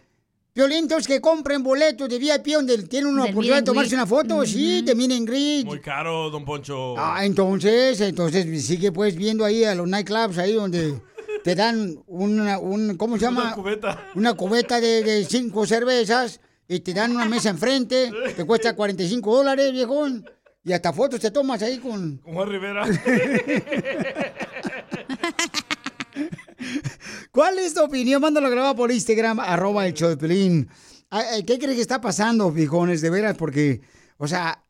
Violentos que compren boletos de VIP donde tienen una oportunidad de tomarse una foto, sí, de meet and greet. Muy caro, don Poncho. Ah, entonces, entonces sigue pues viendo ahí a los nightclubs ahí donde te dan una, un, ¿cómo se llama? Una cubeta. Una cubeta de, de cinco cervezas y te dan una mesa enfrente, te cuesta 45 dólares, viejón. Y hasta fotos te tomas ahí con... Con Juan Rivera. ¿Cuál es tu opinión? Mándalo grabado por Instagram, arroba el show de Pelín. Ay, ay, ¿Qué crees que está pasando, viejones? De veras, porque, o sea,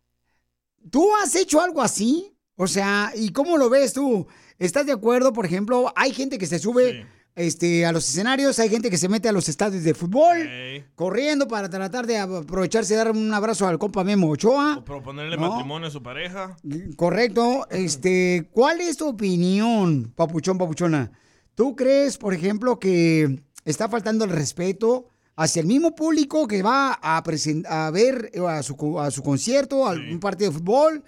¿tú has hecho algo así? O sea, ¿y cómo lo ves tú? ¿Estás de acuerdo? Por ejemplo, hay gente que se sube este, a los escenarios, hay gente que se mete a los estadios de fútbol, corriendo para tratar de aprovecharse de dar un abrazo al compa Memo Ochoa. Proponerle No. matrimonio a su pareja. Correcto. Este, ¿cuál es tu opinión, papuchón, papuchona? ¿Tú crees, por ejemplo, que está faltando el respeto hacia el mismo público que va a, a ver eh, a su, a su concierto, a un partido de fútbol?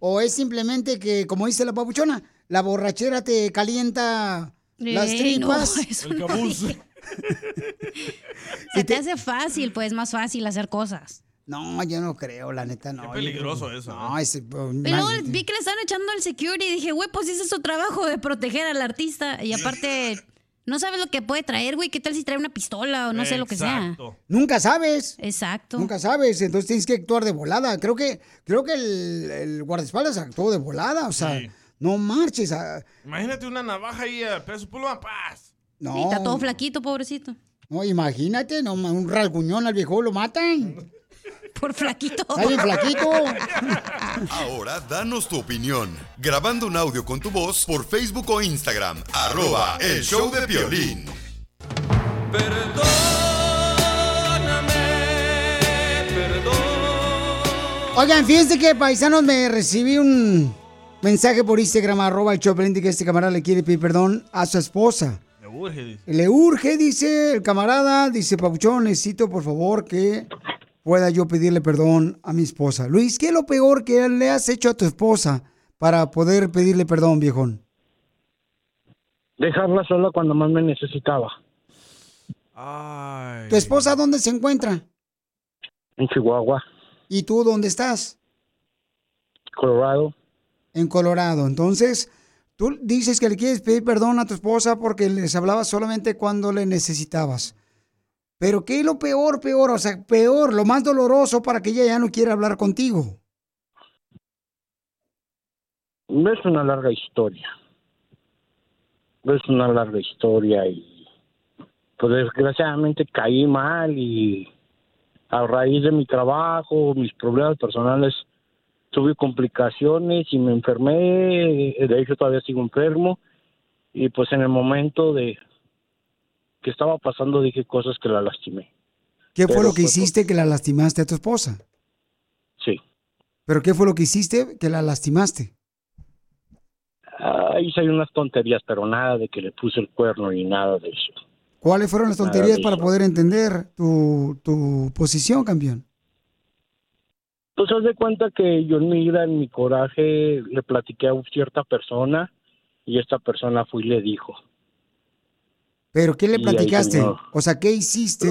¿O es simplemente que, como dice la papuchona, la borrachera te calienta las Ey, no, tripas? eso no. Se te hace fácil, pues más fácil hacer cosas. No, yo no creo, la neta, no. Qué Yo peligroso eso, No, ese... Y luego vi que le están echando al security y dije, güey, pues ese es su trabajo de proteger al artista. Y aparte, no sabes lo que puede traer, güey. ¿Qué tal si trae una pistola o no sé lo que sea? Nunca sabes. Exacto. Nunca sabes, entonces tienes que actuar de volada. Creo que, creo que el, el guardaespaldas actuó de volada, o sea, no marches. ah, Imagínate una navaja ahí a peso pluma, paz. no. Sí, está todo flaquito, pobrecito. No, imagínate, no, un rasguñón al viejo lo matan. Por flaquito. Bien flaquito. Ahora danos tu opinión. Grabando un audio con tu voz por Facebook o Instagram. Arroba el show de violín. Oigan, fíjense que paisanos me recibí un mensaje por Instagram, arroba el Choplin, que este camarada le quiere pedir perdón a su esposa. Me urge, dice. Le urge, dice el camarada, dice Papuchón, necesito por favor que pueda yo pedirle perdón a mi esposa. Luis, ¿qué es lo peor que le has hecho a tu esposa para poder pedirle perdón, viejón? Dejarla sola cuando más me necesitaba. ¿Tu esposa dónde se encuentra? En Chihuahua, ¿Y tú dónde estás? Colorado. En Colorado. Entonces, tú dices que le quieres pedir perdón a tu esposa porque les hablabas solamente cuando le necesitabas. Pero ¿qué es lo peor, peor? O sea, peor, lo más doloroso para que ella ya no quiera hablar contigo. Es una larga historia. Es una larga historia y pues desgraciadamente caí mal y a raíz de mi trabajo, mis problemas personales, tuve complicaciones y me enfermé, de hecho todavía sigo enfermo y pues en el momento de que estaba pasando dije cosas que la lastimé. ¿Qué fue Pero lo que fue por- hiciste que la lastimaste a tu esposa? Sí. ¿Pero qué fue lo que hiciste que la lastimaste? Ah, hice unas tonterías, pero nada de que le puse el cuerno ni nada de eso. ¿Cuáles fueron las tonterías para poder entender tu, tu posición, campeón? Pues haz de cuenta que yo en mi ira, en mi coraje, le platiqué a cierta persona y esta persona fue y le dijo. ¿Pero qué le platicaste? O sea, ¿qué hiciste?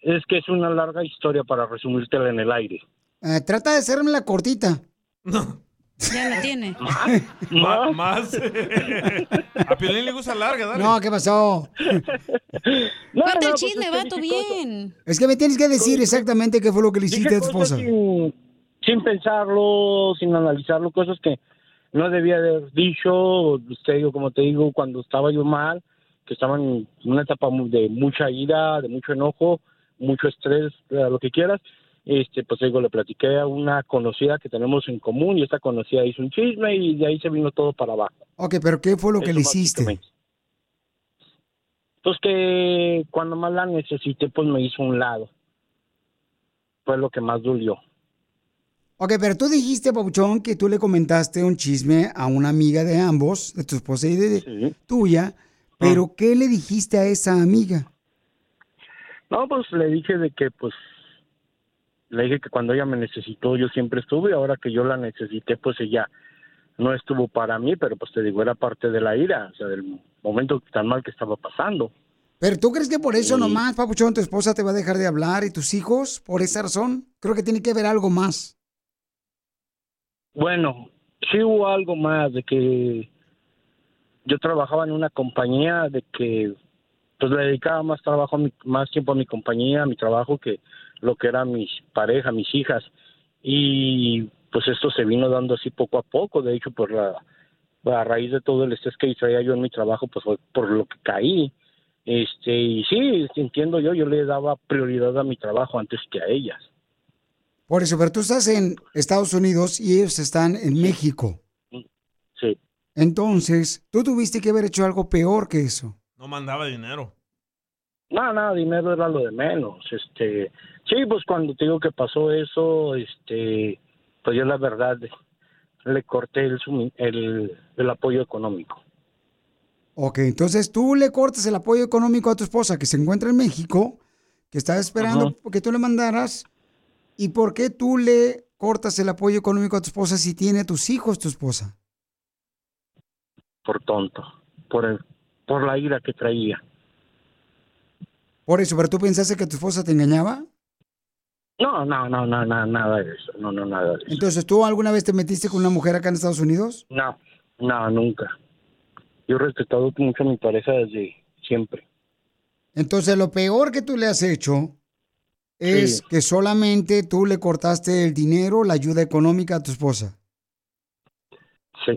Que es que es una larga historia para resumírtela en el aire. Eh, trata de hacerme la cortita. Ya la tiene. Ma- más. a Piolín le gusta larga, dale. No, ¿qué pasó? Cuenta el chisme, vato, bien. Es que me tienes que decir exactamente qué fue lo que le hiciste a tu esposa. Sin, sin pensarlo, sin analizarlo, cosas que no debía haber dicho. Usted, digo, como te digo, cuando estaba yo mal, que estaba en una etapa de mucha ira, de mucho enojo, mucho estrés, eh, lo que quieras. Este, pues digo, le platiqué a una conocida que tenemos en común y esta conocida hizo un chisme y de ahí se vino todo para abajo. Ok, pero ¿qué fue lo que le hiciste? Pues que cuando más la necesité, pues me hizo un lado. Fue lo que más dolió. Ok, pero tú dijiste, Pabuchón, que tú le comentaste un chisme a una amiga de ambos, de tu esposa y de tuya, pero ¿qué le dijiste a esa amiga? No, pues le dije de que, pues, le dije que cuando ella me necesitó yo siempre estuve, y ahora que yo la necesité, pues ella no estuvo para mí, pero pues te digo, era parte de la ira, o sea, del momento tan mal que estaba pasando. ¿Pero tú crees que por eso Sí. nomás, Papuchón, tu esposa te va a dejar de hablar y tus hijos por esa razón? Creo que tiene que haber algo más. Bueno, sí hubo algo más de que yo trabajaba en una compañía de que pues le dedicaba más trabajo, mi- más tiempo a mi compañía, a mi trabajo que lo que era mis parejas, mis hijas. Y pues esto se vino dando así poco a poco, de hecho por la a raíz de todo el estrés que traía yo en mi trabajo, pues fue por lo que caí. Este, y sí, entiendo yo, yo le daba prioridad a mi trabajo antes que a ellas. Por eso, pero tú estás en Estados Unidos y ellos están en México. Sí. Entonces, tú tuviste que haber hecho algo peor que eso. No mandaba dinero. No, no, dinero era lo de menos. Este, sí, pues cuando te digo que pasó eso, este, pues yo la verdad le corté el, el apoyo económico. Ok, entonces tú le cortas el apoyo económico a tu esposa que se encuentra en México, que está esperando que tú le mandaras. ¿Y por qué tú le cortas el apoyo económico a tu esposa si tiene a tus hijos tu esposa? por tonto, por el, por la ira que traía. Por eso, pero tú pensaste que tu esposa te engañaba. No, no, no, no, no, nada de eso, no, no, nada de eso. Entonces, ¿tú alguna vez te metiste con una mujer acá en Estados Unidos? No, no, nunca. Yo he respetado mucho a mi pareja desde siempre. Entonces, lo peor que tú le has hecho es Sí. que solamente tú le cortaste el dinero, la ayuda económica a tu esposa. Sí.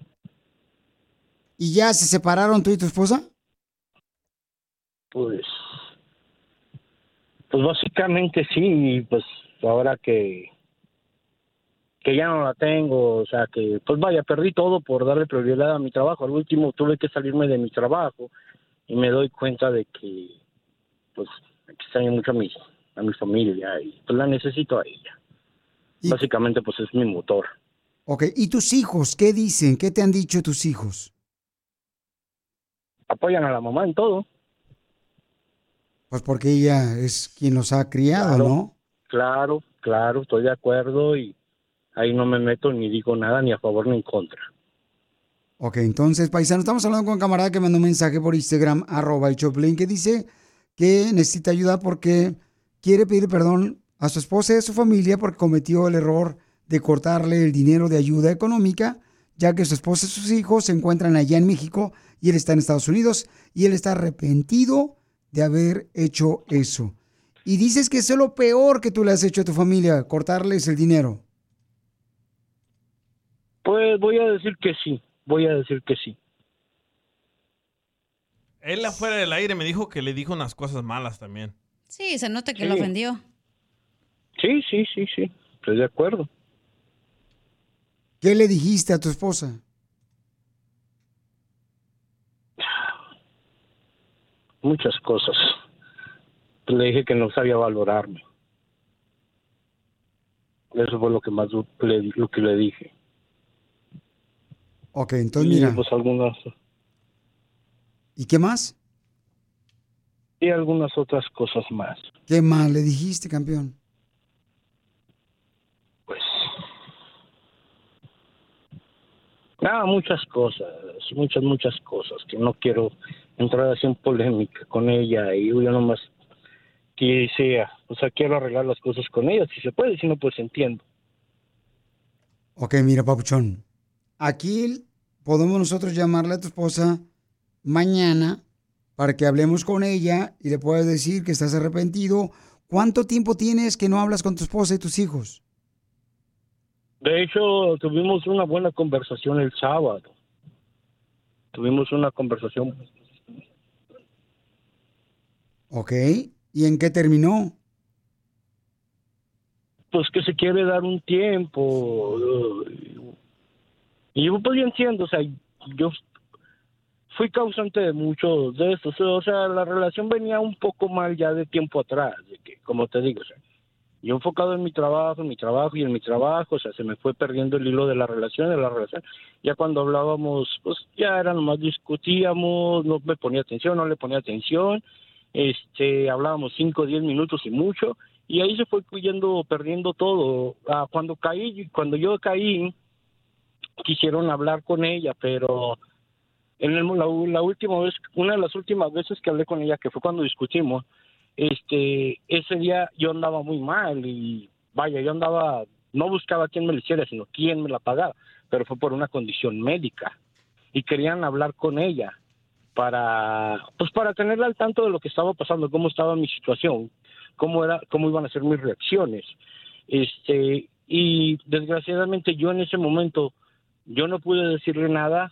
¿Y ya se separaron tú y tu esposa? Pues, pues básicamente sí, y pues ahora que que ya no la tengo, o sea que pues vaya, perdí todo por darle prioridad a mi trabajo. Al último tuve que salirme de mi trabajo y me doy cuenta de que pues extraño mucho a mi, a mi familia y pues la necesito a ella. Básicamente pues es mi motor. Ok, ¿y tus hijos qué dicen? ¿Qué te han dicho tus hijos? Apoyan a la mamá en todo. Pues porque ella es quien los ha criado, Claro. ¿no? Claro, claro, estoy de acuerdo y ahí no me meto ni digo nada ni a favor ni en contra. Ok, entonces, paisano, estamos hablando con un camarada que mandó un mensaje por Instagram, arroba el Choplin, que dice que necesita ayuda porque quiere pedir perdón a su esposa y a su familia porque cometió el error de cortarle el dinero de ayuda económica, ya que su esposa y sus hijos se encuentran allá en México y él está en Estados Unidos y él está arrepentido de haber hecho eso. Y dices que eso es lo peor que tú le has hecho a tu familia, cortarles el dinero. Pues voy a decir que sí, voy a decir que sí. Él afuera del aire me dijo que le dijo unas cosas malas también. Sí, se nota que Sí. lo ofendió. Sí, sí, sí, sí, estoy de acuerdo. ¿Qué le dijiste a tu esposa? Muchas cosas. Le dije que no sabía valorarme. Eso fue lo que más le, lo que le dije. Ok, entonces y mira. pues algunas ¿Y qué más? Y algunas otras cosas más. ¿Qué más le dijiste, campeón? Ah, muchas cosas, muchas, muchas cosas, que no quiero entrar así en polémica con ella y yo nomás que sea, o sea, quiero arreglar las cosas con ella, si se puede, si no, pues entiendo. Ok, mira, papuchón. Aquí podemos nosotros llamarle a tu esposa mañana para que hablemos con ella y le puedas decir que estás arrepentido. ¿Cuánto tiempo tienes que no hablas con tu esposa y tus hijos? De hecho, tuvimos una buena conversación el sábado. Tuvimos una conversación, Ok. ¿Y en qué terminó? pues que se quiere dar un tiempo. Y yo pues yo entiendo, o sea, yo fui causante de muchos de estos. O sea, la relación venía un poco mal ya de tiempo atrás, de que, como te digo, o sea, yo enfocado en mi trabajo, en mi trabajo y en mi trabajo, o sea, se me fue perdiendo el hilo de la relación, de la relación. Ya cuando hablábamos, pues ya era nomás discutíamos, no me ponía atención, no le ponía atención, este, hablábamos cinco o diez minutos y mucho, y ahí se fue yendo, perdiendo todo. Ah, cuando caí, cuando yo caí, quisieron hablar con ella, pero en el- la, última vez, una de las últimas veces que hablé con ella, que fue cuando discutimos, este, ese día yo andaba muy mal y vaya, yo andaba, no buscaba quién me lo hiciera, sino quién me la pagaba, pero fue por una condición médica y querían hablar con ella para, pues para tenerla al tanto de lo que estaba pasando, cómo estaba mi situación, cómo era, cómo iban a ser mis reacciones, este, y desgraciadamente yo en ese momento yo no pude decirle nada.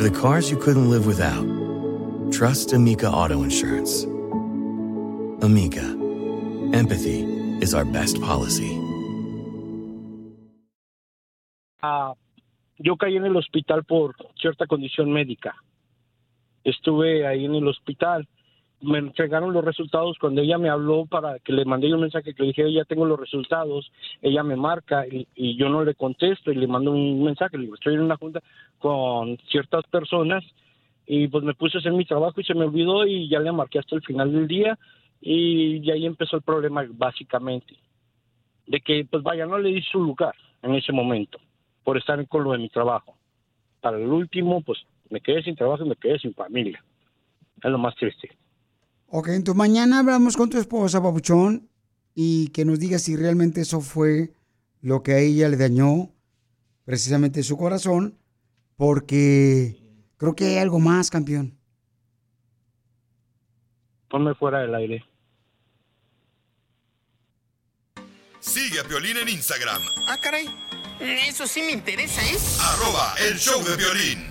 For the cars you couldn't live without, trust Amica Auto Insurance. Amica, empathy is our best policy. ah, yo caí en el hospital por cierta condición médica. Estuve ahí en el hospital. Me entregaron los resultados cuando ella me habló para que le mandé un mensaje que le dije, ya tengo los resultados. Ella me marca y, y yo no le contesto y le mando un mensaje. Le digo, estoy en una junta con ciertas personas y pues me puse a hacer mi trabajo y se me olvidó y ya le marqué hasta el final del día y, y ahí empezó el problema básicamente. De que pues vaya, no le di su lugar en ese momento por estar con lo de mi trabajo. Para el último, pues me quedé sin trabajo y me quedé sin familia. Es lo más triste. Ok, entonces mañana hablamos con tu esposa, papuchón, y que nos diga si realmente eso fue lo que a ella le dañó precisamente su corazón, porque creo que hay algo más, campeón. Ponme fuera del aire. Sigue a Piolín en Instagram, Ah, caray. Eso sí me interesa, ¿eh? arroba el show de violín.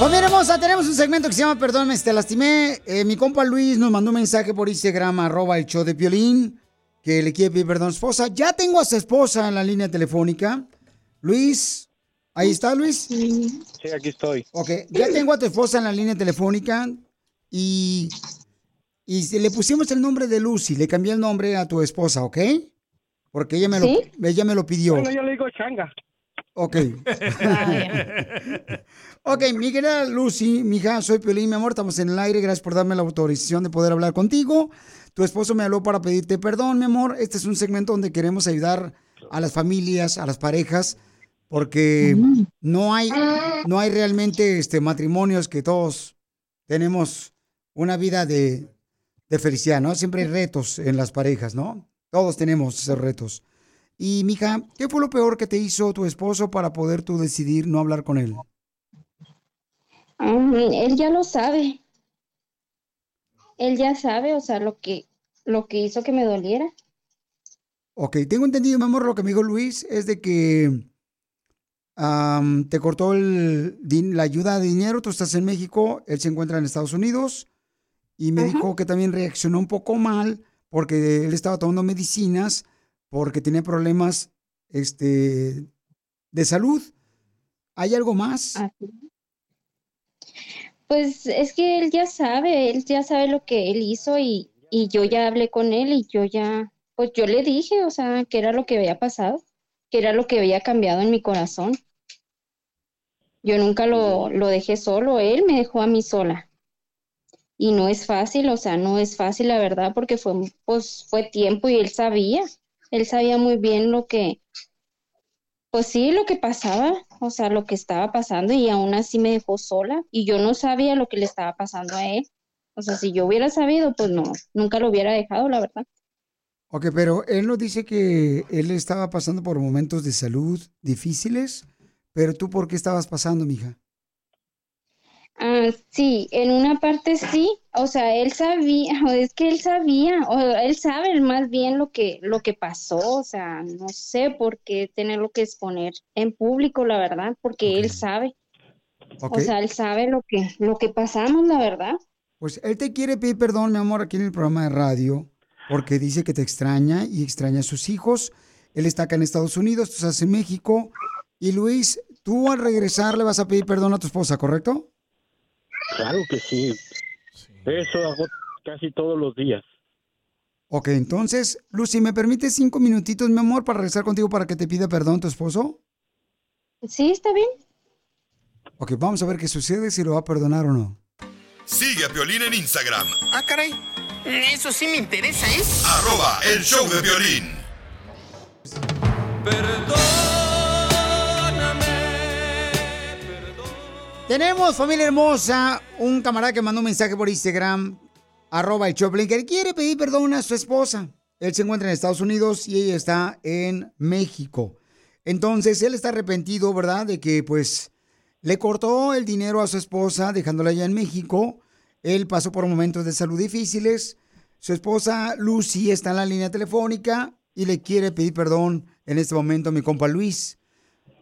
Pues mira, hermosa, tenemos un segmento que se llama Perdóname si te lastimé. Eh, mi compa Luis nos mandó un mensaje por Instagram, arroba el show de Piolín, que le quiere pedir perdón a su esposa. Ya tengo a su esposa en la línea telefónica. Luis, ahí está Luis. Sí, aquí estoy. Ok, ya tengo a tu esposa en la línea telefónica y, y se- le pusimos el nombre de Lucy, le cambié el nombre a tu esposa, ¿ok? Porque ella me, ¿Sí? lo, ella me lo pidió. Bueno, yo le digo changa. Ok. ok, mi querida Lucy, mi hija, soy Piolín, mi amor, estamos en el aire, gracias por darme la autorización de poder hablar contigo. Tu esposo me habló para pedirte perdón, mi amor. Este es un segmento donde queremos ayudar a las familias, a las parejas, porque no hay, no hay realmente este, matrimonios que todos tenemos una vida de, de felicidad, ¿no? Siempre hay retos en las parejas, ¿no? Todos tenemos esos retos. Y, mija, ¿qué fue lo peor que te hizo tu esposo para poder tú decidir no hablar con él? Mm, él ya lo sabe. Él ya sabe, o sea, lo que, lo que hizo que me doliera. Ok, tengo entendido, mi amor, lo que me dijo Luis es de que te cortó el la ayuda de dinero, tú estás en México, él se encuentra en Estados Unidos y me dijo que también reaccionó un poco mal porque él estaba tomando medicinas porque tenía problemas este, de salud. ¿Hay algo más? Pues es que él ya sabe, él ya sabe lo que él hizo y, y yo ya hablé con él y yo ya, pues yo le dije, o sea, que era lo que había pasado, que era lo que había cambiado en mi corazón. Yo nunca lo, lo dejé solo, él me dejó a mí sola. Y no es fácil, o sea, no es fácil la verdad, porque fue, pues, fue tiempo y él sabía, él sabía muy bien lo que, pues sí, lo que pasaba, o sea, lo que estaba pasando y aún así me dejó sola y yo no sabía lo que le estaba pasando a él. O sea, si yo hubiera sabido, pues no, nunca lo hubiera dejado, la verdad. Ok, pero él nos dice que él estaba pasando por momentos de salud difíciles, pero tú, ¿por qué estabas pasando, mija? Ah, sí, en una parte sí, o sea, él sabía, o es que él sabía, o él sabe más bien lo que, lo que pasó, o sea, no sé por qué tenerlo que exponer en público, la verdad, porque él sabe, o sea, él sabe lo que, lo que pasamos, la verdad. Pues él te quiere pedir perdón, mi amor, aquí en el programa de radio, porque dice que te extraña y extraña a sus hijos. Él está acá en Estados Unidos, tú estás en México. Y Luis, tú al regresar le vas a pedir perdón a tu esposa, ¿correcto? Claro que sí. Eso hago casi todos los días. Ok, entonces, Lucy, ¿me permites cinco minutitos, mi amor, para regresar contigo para que te pida perdón tu esposo? Sí, está bien. Ok, vamos a ver qué sucede, si lo va a perdonar o no. Sigue a Piolín en Instagram, Ah, caray. Eso sí me interesa, ¿eh? arroba el show de violín. Tenemos, familia hermosa, un camarada que mandó un mensaje por Instagram, arroba el Choplin, que quiere pedir perdón a su esposa. Él se encuentra en Estados Unidos y ella está en México. Entonces, él está arrepentido, ¿verdad? De que, pues, le cortó el dinero a su esposa, dejándola allá en México. Él pasó por momentos de salud difíciles. Su esposa, Lucy, está en la línea telefónica y le quiere pedir perdón en este momento a mi compa Luis.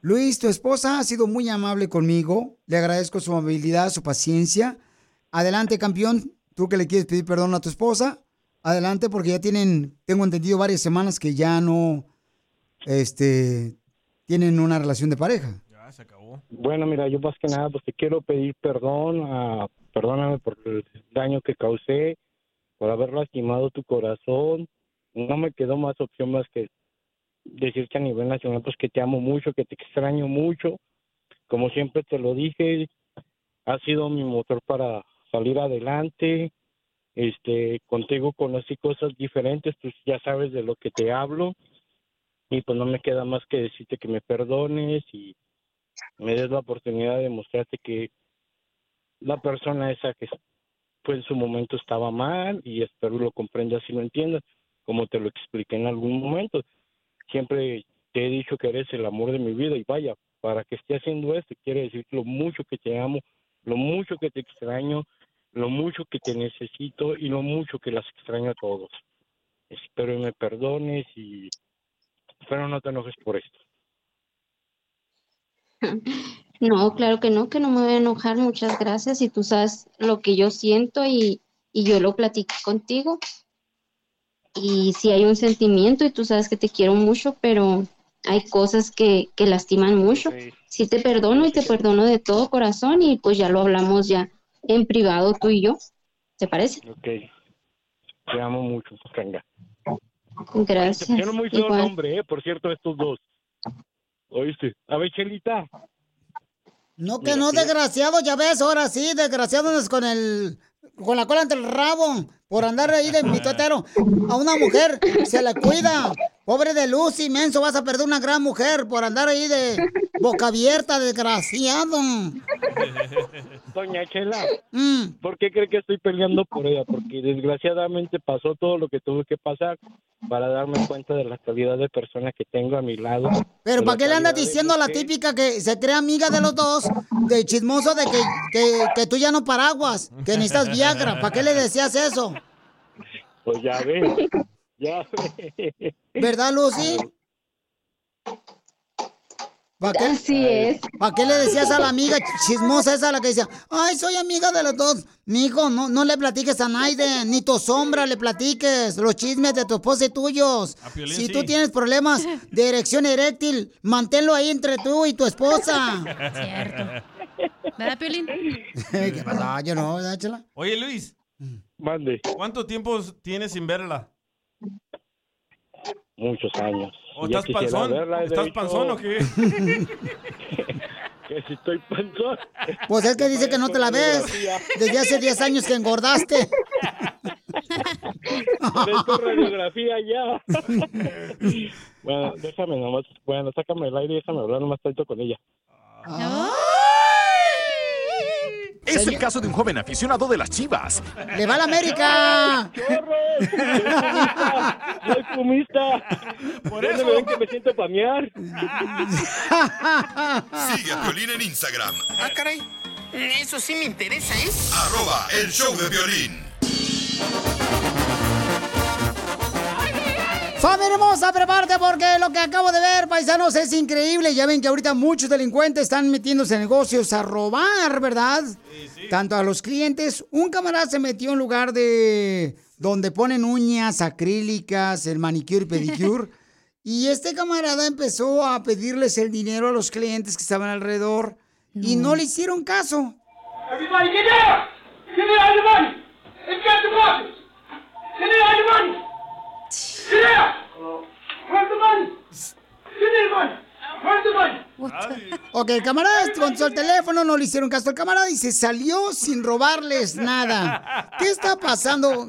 Luis, tu esposa ha sido muy amable conmigo. Le agradezco su amabilidad, su paciencia. Adelante, campeón. Tú que le quieres pedir perdón a tu esposa. Adelante, porque ya tienen, tengo entendido, varias semanas que ya no, este, tienen una relación de pareja. Bueno, mira, yo más que nada, pues te quiero pedir perdón, ah, perdóname por el daño que causé, por haber lastimado tu corazón. No me quedó más opción más que decirte a nivel nacional, pues que te amo mucho, que te extraño mucho. Como siempre te lo dije, has sido mi motor para salir adelante. Este, contigo conocí cosas diferentes, pues ya sabes de lo que te hablo. Y pues no me queda más que decirte que me perdones y me des la oportunidad de mostrarte que la persona esa que fue en su momento estaba mal y espero lo comprendas y lo entiendas, como te lo expliqué en algún momento. Siempre te he dicho que eres el amor de mi vida y vaya, para que esté haciendo esto, quiere decir lo mucho que te amo, lo mucho que te extraño, lo mucho que te necesito y lo mucho que las extraño a todos. Espero y me perdones y espero no te enojes por esto. No, claro que no, que no me voy a enojar, muchas gracias. Y tú sabes lo que yo siento y, y yo lo platiqué contigo. Y sí hay un sentimiento y tú sabes que te quiero mucho, pero hay cosas que, que lastiman mucho. Sí te perdono y te perdono de todo corazón y pues ya lo hablamos ya en privado tú y yo. ¿Te parece? Ok. Te amo mucho, Kanga. Gracias. Te quiero muy feo Igual. nombre, eh, por cierto, estos dos. ¿Oíste? A ver, Chelita. No, que no, desgraciado, ya ves, ahora sí, desgraciados con el, con la cola entre el rabo, por andar ahí de mitotero. A una mujer se le cuida. Pobre de Lucy, menso, vas a perder una gran mujer por andar ahí de, Boca abierta, desgraciado. Doña Chela, Mm. ¿por qué cree que estoy peleando por ella? Porque desgraciadamente pasó todo lo que tuvo que pasar para darme cuenta de la calidad de persona que tengo a mi lado. Pero ¿para la qué le andas diciendo a la típica que se cree amiga de los dos, de chismoso, de que, que, que tú ya no paraguas, que necesitas Viagra? ¿Para qué le decías eso? Pues ya ve, ya ve. ¿Verdad, Lucy? ¿Para qué? Así es. ¿Para qué le decías a la amiga chismosa esa la que decía, ay, soy amiga de los dos? Mijo, no, no le platiques a Naiden, ni tu sombra le platiques los chismes de tu esposa y tuyos. Piolín Si sí. tú tienes problemas de erección eréctil, manténlo ahí entre tú y tu esposa. Cierto. ¿Verdad, Piolín? ¿Qué pasa? Yo no, ¿verdad, Chela? Oye, Luis. Mande. ¿Cuánto tiempo tienes sin verla? Muchos años. ¿O Ya estás panzón? verla, ¿Estás hecho, panzón o qué? Que si estoy panzón. Pues es que dice que no te la ves. Desde hace 10 años que engordaste. Radiografía ya. bueno, déjame nomás. Bueno, sácame el aire y déjame hablar nomás tanto con ella. Es el caso de un joven aficionado de las chivas. ¡Le va a la América! Soy pumista. Por ¿Dónde eso. me ven que me siento pamear? Sigue a Piolín en Instagram, Ah, caray. Eso sí me interesa, ¿eh? arroba el show de violín. ¡Familia hermosa, prepárate porque lo que acabo de ver, paisanos, es increíble. Ya ven que ahorita muchos delincuentes están metiéndose en negocios a robar, ¿verdad? Tanto a los clientes. Un camarada se metió en un lugar de donde ponen uñas acrílicas, el manicure y pedicure. y este camarada empezó a pedirles el dinero a los clientes que estaban alrededor y no le hicieron caso. Everybody get down! Give me all your money! Let's get the buckets! Give me all your money! Ok, el camarada contestó el teléfono, no le hicieron caso al camarada y se salió sin robarles nada. ¿Qué está pasando?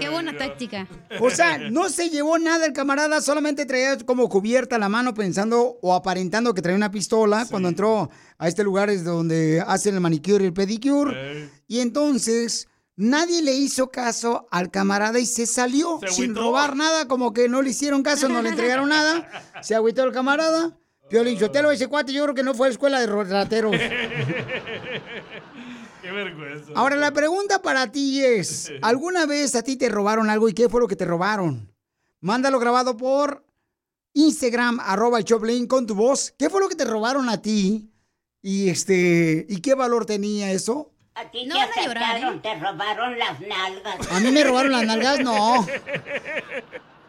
Qué buena táctica. O sea, no se llevó nada el camarada, solamente traía como cubierta la mano pensando o aparentando que traía una pistola cuando entró a este lugar es donde hacen el manicure y el pedicure. Y entonces nadie le hizo caso al camarada y se salió Se sin robar nada, como que no le hicieron caso, no le entregaron nada. Se agüitó el camarada. Piolín Sotelo, ese cuate, yo creo que no fue a la escuela de rateros. Qué vergüenza. Ahora, la pregunta para ti es, ¿alguna vez a ti te robaron algo y qué fue lo que te robaron? Mándalo grabado por Instagram, arroba el Choplin con tu voz. ¿Qué fue lo que te robaron a ti? Y este, ¿y qué valor tenía eso? A ti No te van a llorar, asaltaron, ¿eh? te robaron las nalgas. A mí me robaron las nalgas, no.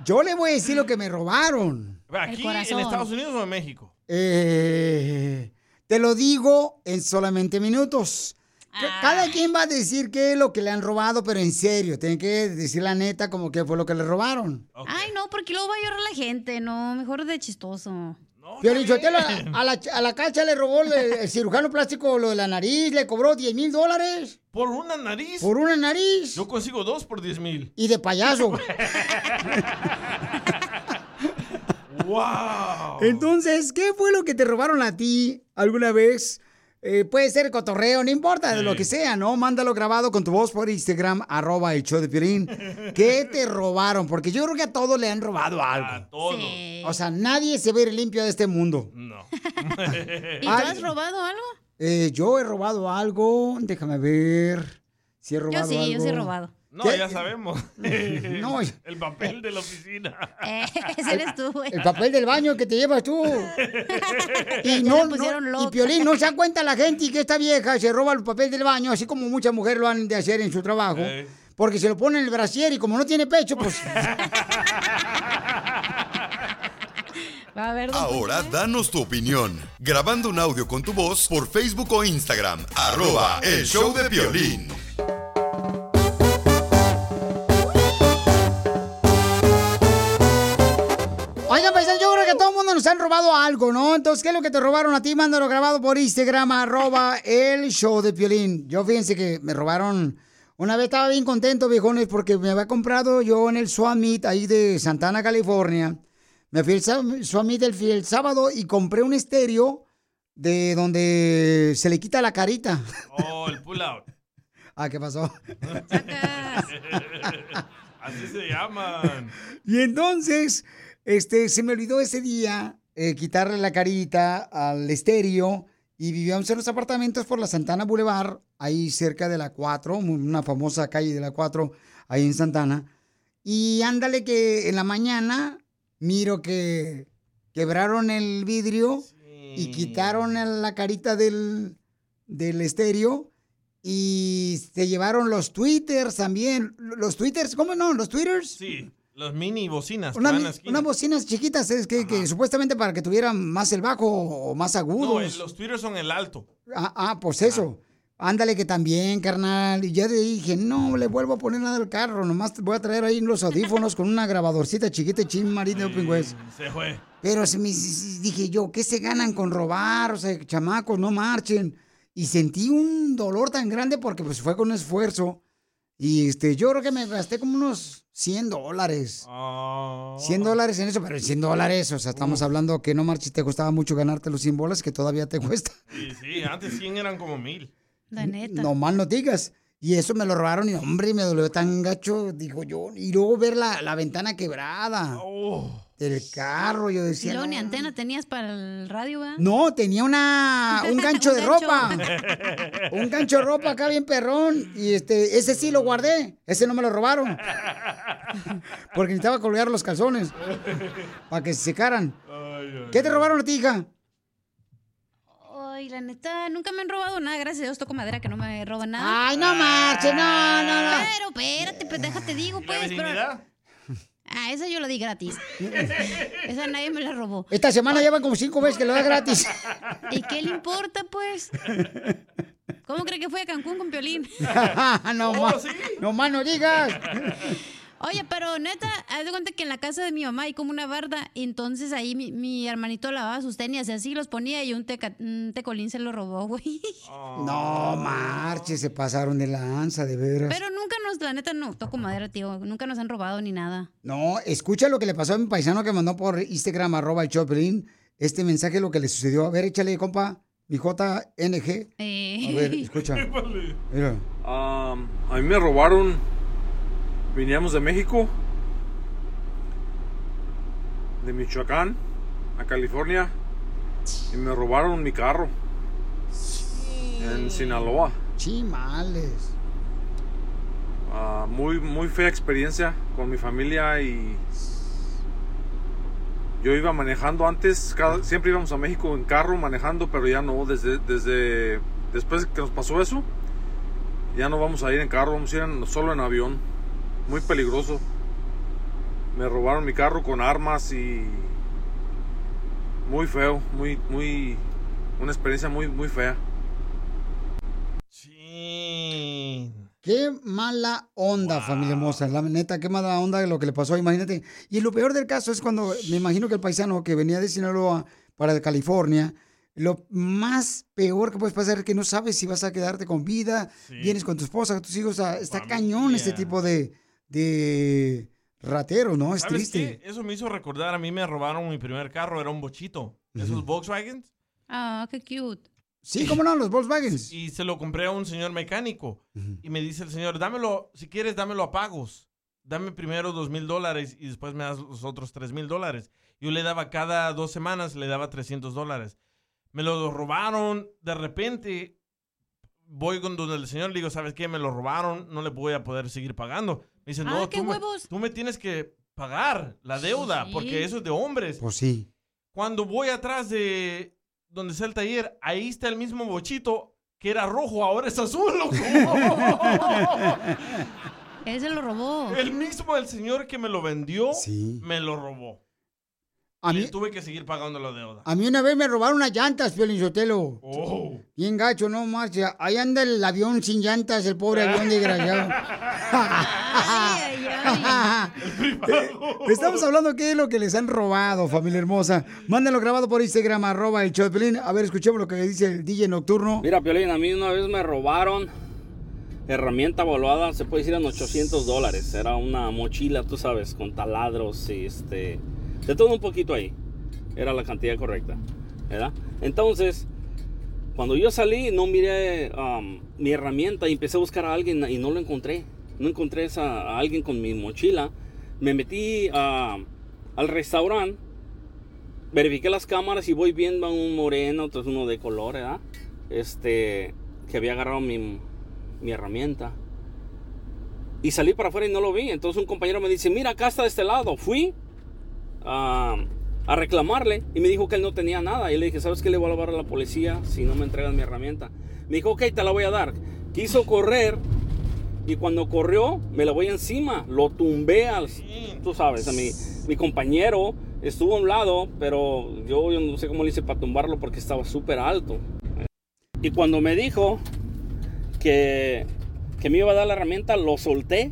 Yo le voy a decir lo que me robaron. ¿Aquí en. Estados Unidos o en México? Eh, te lo digo en solamente minutos. Ca- Cada quien va a decir qué es lo que le han robado, pero en serio, tienen que decir la neta como que fue lo que le robaron. Ay, no, porque luego va a llorar la gente, no, mejor de chistoso. Piolín Sotelo, a la, a la cacha le robó el, el cirujano plástico lo de la nariz, le cobró 10 mil dólares ¿Por una nariz? por una nariz Yo consigo dos por 10 mil. y de payaso. ¡Wow! Entonces, ¿qué fue lo que te robaron a ti alguna vez? Eh, puede ser cotorreo, no importa, de lo que sea, ¿no? Mándalo grabado con tu voz por Instagram, arroba el show de Piolín. ¿Qué te robaron? Porque yo creo que a todos le han robado algo. Todo. O sea, nadie se va a ir limpio de este mundo. No. ¿Y tú has robado algo? Eh, yo he robado algo, déjame ver si he robado Yo sí, algo. yo sí he robado. No, ¿Qué? ya sabemos. No, El papel de la oficina. Eh, ese eres tú, güey. el papel del baño que te llevas tú. Y no, no- y. Piolín, no se da cuenta la gente que esta vieja se roba el papel del baño, así como muchas mujeres lo han de hacer en su trabajo. Eh. Porque se lo pone en el brasier y como no tiene pecho, pues... Va a ver. Ahora ¿eh? danos tu opinión. Grabando un audio con tu voz por Facebook o Instagram. Arroba el show de violín. Nos han robado algo, ¿no? Entonces, ¿qué es lo que te robaron a ti? Mándalo grabado por Instagram, arroba el show de Piolín. Yo fíjense que me robaron... Una vez estaba bien contento, viejones, porque me había comprado yo en el Swap Meet ahí de Santana, California. Me fui el sá- Suami del el sábado y compré un estéreo de donde se le quita la carita. Oh, el pull out. Ah, ¿qué pasó? Así se llaman. Y entonces, este, se me olvidó ese día eh, quitarle la carita al estéreo y vivíamos en los apartamentos por la Santana Boulevard, ahí cerca de la 4, una famosa calle de la 4, ahí en Santana. Y ándale que en la mañana miro que quebraron el vidrio y quitaron la carita del, del estéreo y se llevaron los twitters también. Los twitters, ¿cómo no? Los twitters. Sí, los mini bocinas. Una- unas bocinas chiquitas, es que, que supuestamente para que tuvieran más el bajo o más No, agudos. el- los twitters son el alto. Ah, ah, pues eso. Ándale que también, carnal. Y ya dije, no le vuelvo a poner nada al carro. Nomás voy a traer ahí los audífonos con una grabadorcita chiquita, chin marina Open West. Se fue. Pero se me, dije yo, ¿qué se ganan con robar? O sea, chamacos, no marchen. Y sentí un dolor tan grande porque pues fue con esfuerzo. Y este, yo creo que me gasté como unos 100 dólares. 100 dólares en eso, pero 100 dólares, o sea, estamos hablando que no marches, te costaba mucho ganarte los 100 bolas, que todavía te cuesta. Sí, sí, antes 100 eran como mil. La neta. No mal no digas. Y eso me lo robaron y hombre, me dolió tan gacho, digo yo. Y luego ver la, la ventana quebrada del carro, yo Y decía. no, ni antena tenías para el radio, ¿verdad? no, tenía una, un gancho de gancho. ropa. Un gancho de ropa acá bien perrón. Y este, ese sí lo guardé. Ese no me lo robaron. Porque necesitaba colgar los calzones. Para que se secaran. ¿Qué te robaron a ti, hija? Ay, la neta, nunca me han robado nada. Gracias a Dios toco madera que no me roban nada. Ay, no marches, no, no, no. Pero espérate, pues déjate digo, pues. pero- virginidad? Ah, esa yo la di gratis. esa nadie me la robó. Esta semana llevan como cinco veces que lo da gratis. ¿Y qué le importa, pues? ¿Cómo cree que fue a Cancún con Piolín? no, más, no más no digas. Oye, pero neta, haz de cuenta que en la casa de mi mamá hay como una barda, y entonces ahí mi, mi hermanito lavaba sus tenis, y así los ponía y un, teca- un tecolín se lo robó, güey. No marches, se pasaron de lanza, de veras. Pero nunca nos, la neta, no, toco madera, tío, nunca nos han robado ni nada. No, escucha lo que le pasó a mi paisano que mandó por Instagram, arroba el Choplin. Este mensaje, lo que le sucedió. A ver, échale, compa, mi JNG. Eh. A ver, escucha. Mira. Um, a mí me robaron. Veníamos de México, de Michoacán, a California, y me robaron mi carro en Sinaloa. Chimales. Ah, muy, muy fea experiencia con mi familia y yo iba manejando antes, cada- siempre íbamos a México en carro manejando, pero ya no, desde, desde después que nos pasó eso, ya no vamos a ir en carro, vamos a ir en- solo en avión, muy peligroso. Me robaron mi carro con armas y muy feo, muy, muy, una experiencia muy, muy fea. Qué mala onda, familia hermosa. La neta, qué mala onda lo que le pasó, imagínate. Y lo peor del caso es cuando me imagino que el paisano que venía de Sinaloa para California, lo más peor que puedes pasar es que no sabes si vas a quedarte con vida, vienes con tu esposa, con tus hijos. o sea, está cañón este tipo de, de ratero, ¿no? Es ¿Sabes triste. qué? Eso me hizo recordar, a mí me robaron mi primer carro, era un bochito. Esos Volkswagen. Ah, qué cute. Sí, cómo no, los Volkswagen. Y se lo compré a un señor mecánico. Y me dice el señor, dámelo, si quieres, dámelo a pagos. Dame primero dos mil dólares y después me das los otros tres mil dólares. Yo le daba cada dos semanas, le daba 300 dólares. Me lo robaron. De repente, voy con donde el señor, le digo, ¿sabes qué? Me lo robaron, no le voy a poder seguir pagando. Me dice, Ah, no, qué tú me, huevos. tú me tienes que pagar la deuda, Sí. porque eso es de hombres. Pues sí. Cuando voy atrás de donde está el taller, ahí está el mismo bochito que era rojo, ahora es azul, loco. Él se lo robó. el mismo del señor que me lo vendió, me lo robó. A y mí- tuve que seguir pagando la deuda. A mí una vez me robaron unas llantas, Piolín Sotelo. Oh. Bien gacho, no marcha. Ahí anda el avión sin llantas, el pobre avión desgraciado. Estamos hablando qué es lo que les han robado, familia hermosa. Mándenlo grabado por Instagram, arroba el show de Piolín. A ver, escuchemos lo que dice el DJ Nocturno. Mira, Piolín, a mí una vez me robaron herramienta valuada, se puede decir en 800 dólares. Era una mochila, tú sabes, con taladros y este De todo un poquito ahí. Era la cantidad correcta. ¿Verdad? Entonces, cuando yo salí, no miré um, mi herramienta y empecé a buscar a alguien y no lo encontré. No encontré a alguien con mi mochila. Me metí a- al restaurante, verifiqué las cámaras y voy viendo a un moreno, otro uno de color, ¿verdad? Este, que había agarrado mi, mi herramienta. Y salí para afuera y no lo vi. Entonces un compañero me dice, mira, acá está de este lado. Fui a, a reclamarle y me dijo que él no tenía nada. Y le dije, ¿sabes qué? Le voy a hablar a la policía si no me entregan mi herramienta. Me dijo, ok, te la voy a dar. Quiso correr y cuando corrió me la voy encima. Lo tumbé al... Tú sabes, a mi, mi compañero estuvo a un lado, pero yo, yo no sé cómo le hice para tumbarlo porque estaba súper alto. Y cuando me dijo que, que me iba a dar la herramienta, lo solté.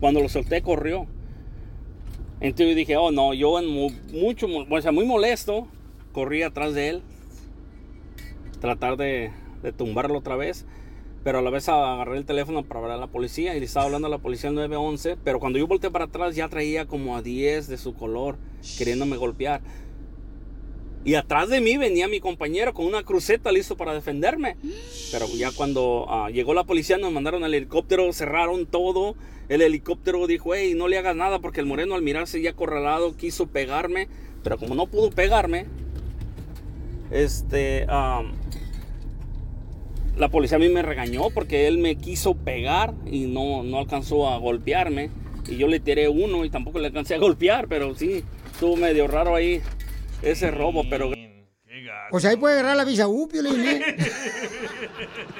Cuando lo solté, corrió. Entonces dije, oh no, yo en mu- mucho, o sea, muy molesto, corrí atrás de él, tratar de, de tumbarlo otra vez, pero a la vez agarré el teléfono para hablar a la policía y le estaba hablando a la policía al 911, pero cuando yo volteé para atrás ya traía como a 10 de su color, queriéndome golpear. Y atrás de mí venía mi compañero con una cruceta listo para defenderme. Pero ya cuando ah, llegó la policía nos mandaron al helicóptero, cerraron todo. El helicóptero dijo, hey, no le hagas nada porque el moreno al mirarse ya acorralado quiso pegarme. Pero como no pudo pegarme, este, am, la policía a mí me regañó porque él me quiso pegar y no, no alcanzó a golpearme. Y yo le tiré uno y tampoco le alcancé a golpear, pero sí, estuvo medio raro ahí ese robo, pero... Pues ahí puede agarrar la visa U, ¿eh?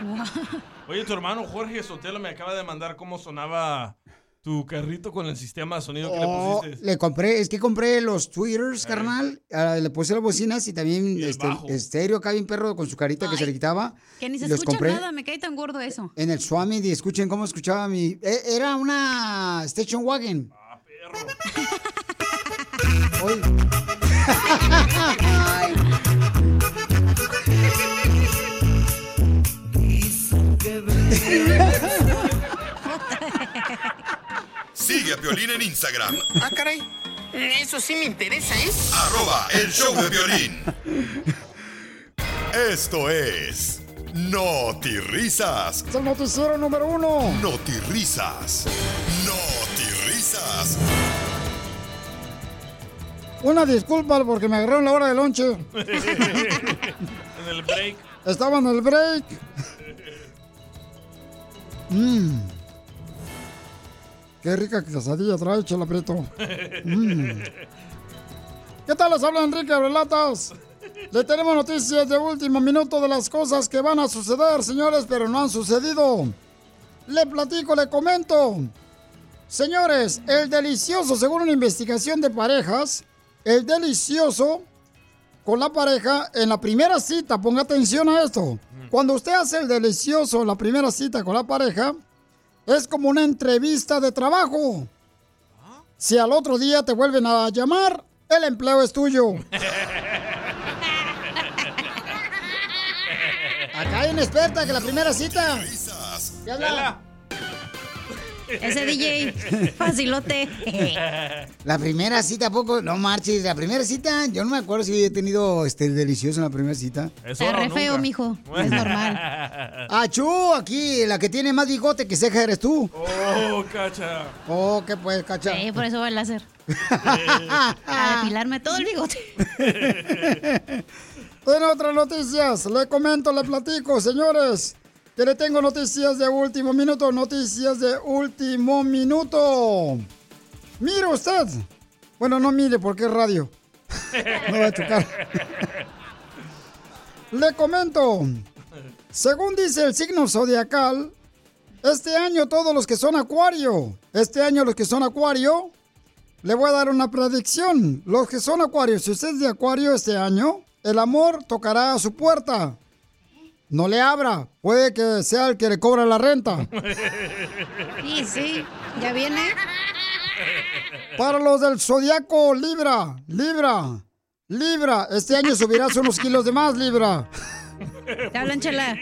Oye, tu hermano Jorge Sotelo me acaba de mandar cómo sonaba tu carrito con el sistema de sonido que Oh, le pusiste. le compré, es que compré los tweeters, carnal. ah, le puse las bocinas y también este, estéreo acá bien perro con su carita que se le quitaba. Que ni se los escucha compré nada, me cae tan gordo eso. en el Swami y escuchen cómo escuchaba mi. eh, Era una station wagon. Ah, Oye. Sigue a Piolín en Instagram, Ah, caray. Eso sí me interesa, ¿eh? arroba el show de violín. Esto es Risas. Es el noticiero número uno. Risas. Risas. Una disculpa porque me agarraron la hora de lonche. en el break. Estaba en el break. Mmm. Qué rica quesadilla trae, chela. Mm. ¿Qué tal? Les habla Enrique Relatas. Le tenemos noticias de último minuto de las cosas que van a suceder, señores, pero no han sucedido. Le platico, le comento. Señores, el delicioso, según una investigación de parejas, el delicioso con la pareja en la primera cita, ponga atención a esto. Cuando usted hace el delicioso en la primera cita con la pareja, es como una entrevista de trabajo. Si al otro día te vuelven a llamar, el empleo es tuyo. Acá hay una experta que la primera cita. ¿Qué habla? Ese DJ, facilote. La primera cita, ¿a poco? No marches. La primera cita, yo no me acuerdo si he tenido este delicioso en la primera cita. Está re feo, mijo. Es normal. Achú, aquí, la que tiene más bigote que ceja eres tú. Oh, cacha. Oh, ¿qué pues, cacha? Sí, por eso va el láser. A depilarme todo el bigote. En otras noticias, le comento, le platico, señores, que le tengo noticias de último minuto, noticias de último minuto. Mire usted. Bueno, no mire porque es radio. No va a chocar. Le comento. Según dice el signo zodiacal, este año todos los que son acuario, este año los que son acuario, le voy a dar una predicción. Los que son acuarios, si usted es de acuario este año, el amor tocará a su puerta. No le abra, puede que sea el que le cobra la renta. Sí, sí, ya viene. Para los del zodiaco Libra, Libra, Libra, este año subirás unos kilos de más, Libra. Te hablan, chela.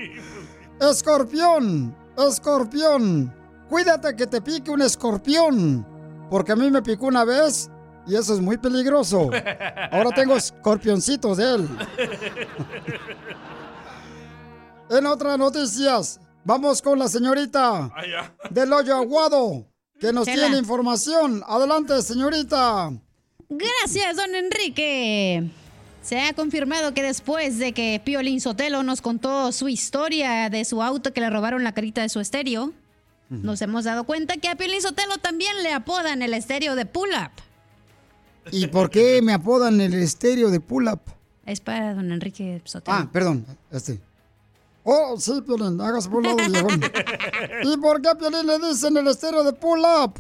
Escorpión, escorpión, cuídate que te pique un escorpión, porque a mí me picó una vez Y eso es muy peligroso. Ahora tengo escorpioncitos de él. En otras noticias, vamos con la señorita del hoyo aguado, que nos Chela. tiene información. Adelante, señorita. Gracias, don Enrique. Se ha confirmado que después de que Piolín Sotelo nos contó su historia de su auto que le robaron la carita de su estéreo, nos hemos dado cuenta que a Piolín Sotelo también le apodan el estéreo de Pull Up. ¿Y por qué me apodan el estéreo de pull-up? Es para don Enrique Sotelo. Ah, perdón, este. Oh, sí, Piolín, hágase por un lado, viejón. ¿Y por qué Piolín le dicen el estéreo de pull-up?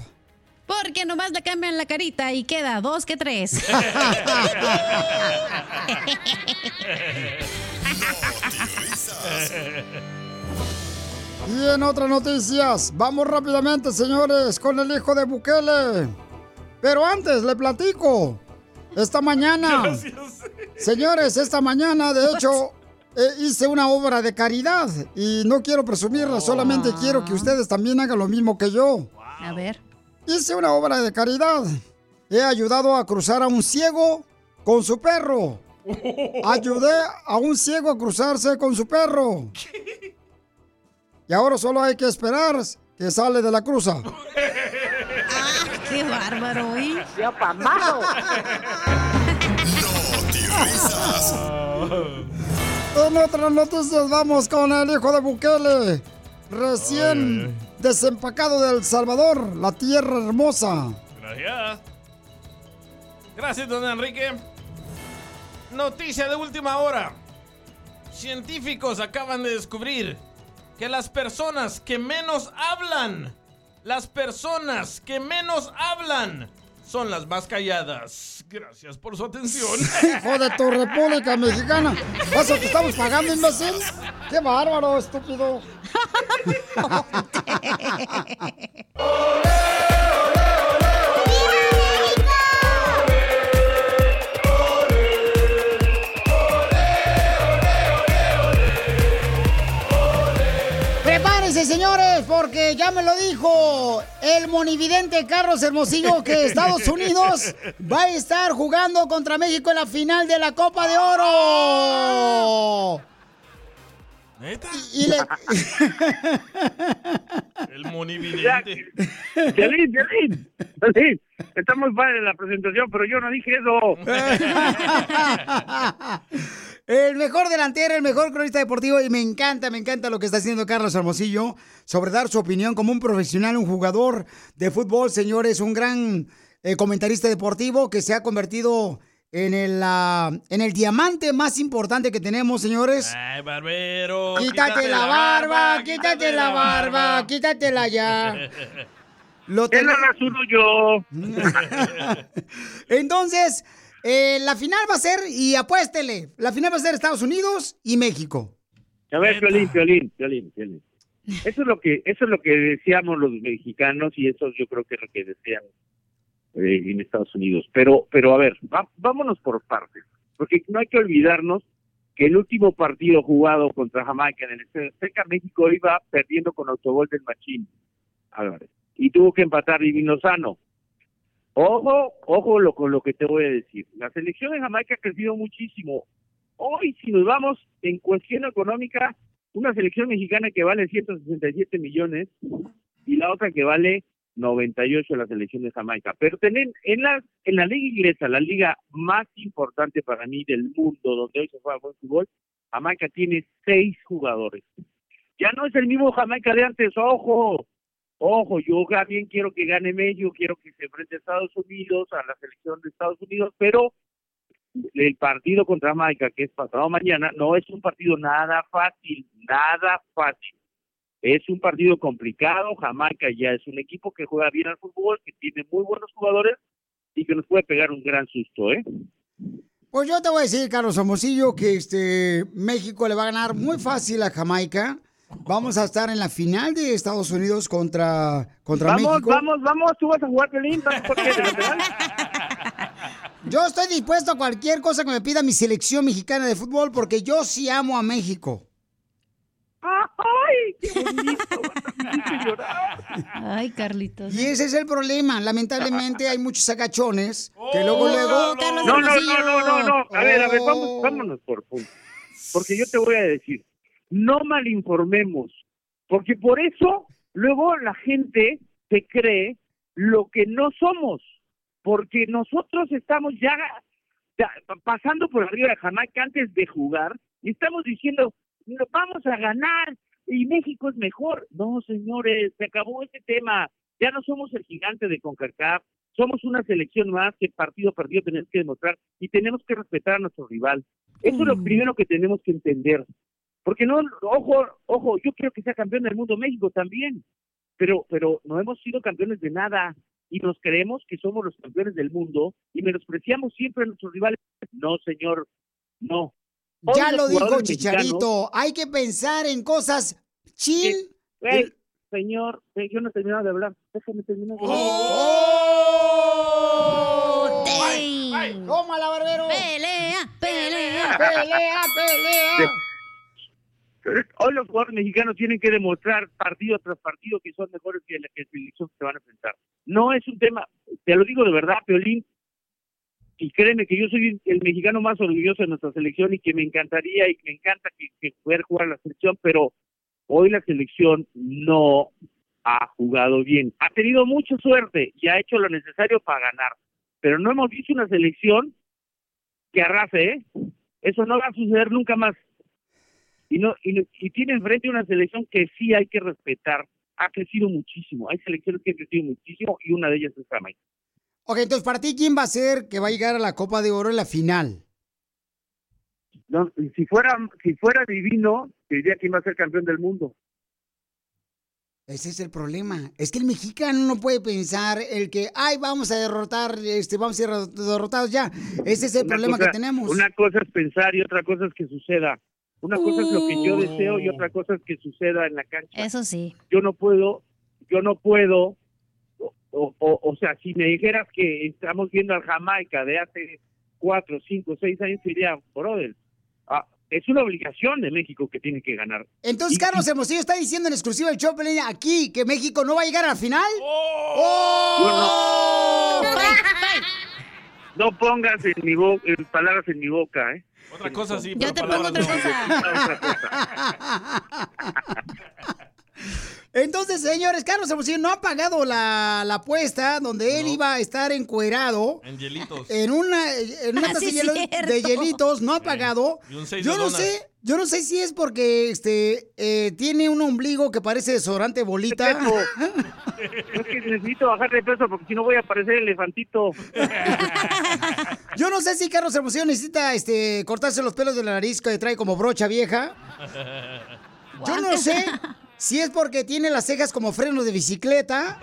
Porque nomás le cambian la carita y queda dos que tres. Y en otras noticias, vamos rápidamente, señores, con el hijo de Bukele. Pero antes, le platico. Esta mañana, señores, esta mañana, de hecho, hice una obra de caridad. Y no quiero presumirla, solamente quiero que ustedes también hagan lo mismo que yo. A ver. Hice una obra de caridad. He ayudado a cruzar a un ciego con su perro. Ayudé a un ciego a cruzarse con su perro. Y ahora solo hay que esperar que sale de la cruza. ¡Qué bárbaro, ¿eh? ¡Ya pamado! En otras noticias vamos con el hijo de Bukele. Recién desempacado de El Salvador, la tierra hermosa. Gracias. Gracias, don Enrique. Noticia de última hora. Científicos acaban de descubrir que las personas que menos hablan, las personas que menos hablan, son las más calladas. Gracias por su atención. Hijo de tu República Mexicana. ¿Eso te estamos pagando, imbécil? ¡Qué bárbaro, estúpido! Prepárense, señores, porque ya me lo dijo el monividente Carlos Hermosillo que Estados Unidos va a estar jugando contra México en la final de la Copa de Oro. ¿Neta? Y le... El monividente. Violín, Violín, está muy padre la presentación, pero yo no dije eso. El mejor delantero, el mejor cronista deportivo y me encanta, me encanta lo que está haciendo Carlos Hermosillo sobre dar su opinión como un profesional, un jugador de fútbol, señores, un gran eh, comentarista deportivo que se ha convertido en el, ah, en el diamante más importante que tenemos, señores. Ay, barbero. Quítate la barba, quítate la barba, quítatela ya. Lo rasuro yo. Entonces, eh, la final va a ser, y apuéstele, la final va a ser Estados Unidos y México. A ver, Violín, Violín, Violín, Violín. Eso es lo que, eso es lo que deseamos los mexicanos y eso yo creo que es lo que desean eh, en Estados Unidos. Pero, pero a ver, vámonos por partes, porque no hay que olvidarnos que el último partido jugado contra Jamaica en el Estadio Azteca, México iba perdiendo con autogol del Machín Álvarez y tuvo que empatar Divino Sano. Ojo, ojo lo, con lo que te voy a decir. La selección de Jamaica ha crecido muchísimo. Hoy, si nos vamos en cuestión económica, una selección mexicana que vale 167 millones y la otra que vale 98 la selección de Jamaica. Pero tener en la en la liga inglesa, la liga más importante para mí del mundo, donde hoy se juega buen fútbol, Jamaica tiene seis jugadores. Ya no es el mismo Jamaica de antes, ojo, ojo, yo también quiero que gane México, quiero que se enfrente a Estados Unidos, a la selección de Estados Unidos, pero el partido contra Jamaica, que es pasado mañana, no es un partido nada fácil, nada fácil. Es un partido complicado, Jamaica ya es un equipo que juega bien al fútbol, que tiene muy buenos jugadores y que nos puede pegar un gran susto, ¿eh? Pues yo te voy a decir, Carlos Hermosillo, que este México le va a ganar muy fácil a Jamaica. Vamos a estar en la final de Estados Unidos contra, contra vamos, México. vamos, vamos, tú vas a jugar Pelín. Yo estoy dispuesto a cualquier cosa que me pida mi selección mexicana de fútbol porque yo sí amo a México. ¡Ay, ¡Ay, qué bonito! Ay, Carlitos. Y ese es el problema. Lamentablemente hay muchos agachones que luego, luego... No, no, no, no, no, no. A ver, a ver, vamos, vámonos por punto. Porque yo te voy a decir, no malinformemos, porque por eso luego la gente se cree lo que no somos, porque nosotros estamos ya, ya pasando por arriba de Jamaica antes de jugar y estamos diciendo, "No, vamos a ganar y México es mejor. No, señores, se acabó ese tema. Ya no somos el gigante de CONCACAF, somos una selección más que partido a partido tenemos que demostrar y tenemos que respetar a nuestro rival. Eso es lo primero que tenemos que entender. Porque no, ojo, ojo, yo quiero que sea campeón del mundo México también, pero, pero no hemos sido campeones de nada y nos creemos que somos los campeones del mundo y menospreciamos siempre a nuestros rivales. No, señor, no. Ya lo dijo Chicharito. Hay que pensar en cosas chill. Ey, señor, eh, yo no he terminado de hablar. Déjame terminar. de hablar. ¡Oh! ¡Tómala, barbero! ¡Pelea! ¡Pelea! ¡Pelea, pelea! Hoy los jugadores mexicanos tienen que demostrar partido tras partido que son mejores que la que se van a enfrentar. No es un tema, te lo digo de verdad, Peolín, y créeme que yo soy el mexicano más orgulloso de nuestra selección y que me encantaría y me encanta que, poder jugar la selección, pero hoy la selección no ha jugado bien. Ha tenido mucha suerte y ha hecho lo necesario para ganar, pero no hemos visto una selección que arrase, ¿eh? Eso no va a suceder nunca más y no y, y tiene enfrente una selección que sí hay que respetar ha crecido muchísimo hay selecciones que han crecido muchísimo y una de ellas es Jamaica Ok, entonces, ¿para ti quién va a ser que va a llegar a la Copa de Oro en la final? no, si fuera si fuera divino te diría quién va a ser campeón del mundo Ese es el problema. Es que el mexicano no puede pensar el que, ay, vamos a derrotar, este, vamos a ser derrotados ya. Ese es el Una problema cosa- que tenemos. una cosa es pensar y otra cosa es que suceda una cosa es lo que yo deseo y otra cosa es que suceda en la cancha Eso sí. yo no puedo, yo no puedo, o, o, o sea, si me dijeras que estamos viendo al Jamaica de hace cuatro, cinco, seis años, diría, brother, ah, es una obligación de México que tiene que ganar. Entonces, Y- Carlos Hermosillo está diciendo en exclusiva el show Pelín, aquí que México no va a llegar a la final. ¡Oh! No pongas en mi bo- en palabras en mi boca, ¿eh? Otra cosa sí. Yo pero te pongo otra no. cosa. Entonces, señores, Carlos Hermosillo no ha pagado la, la apuesta donde él iba a estar encuerado En hielitos. en una, en una Ah, taza sí, de, hielo- cierto. de hielitos, no ha pagado. Y un seis Yo no donas. sé, yo no sé si es porque este eh, tiene un ombligo que parece desodorante bolita. Es que necesito bajar de peso porque si no voy a parecer elefantito. Yo no sé si Carlos Hermosillo necesita este cortarse los pelos de la nariz que trae como brocha vieja. Yo no sé si es porque tiene las cejas como frenos de bicicleta.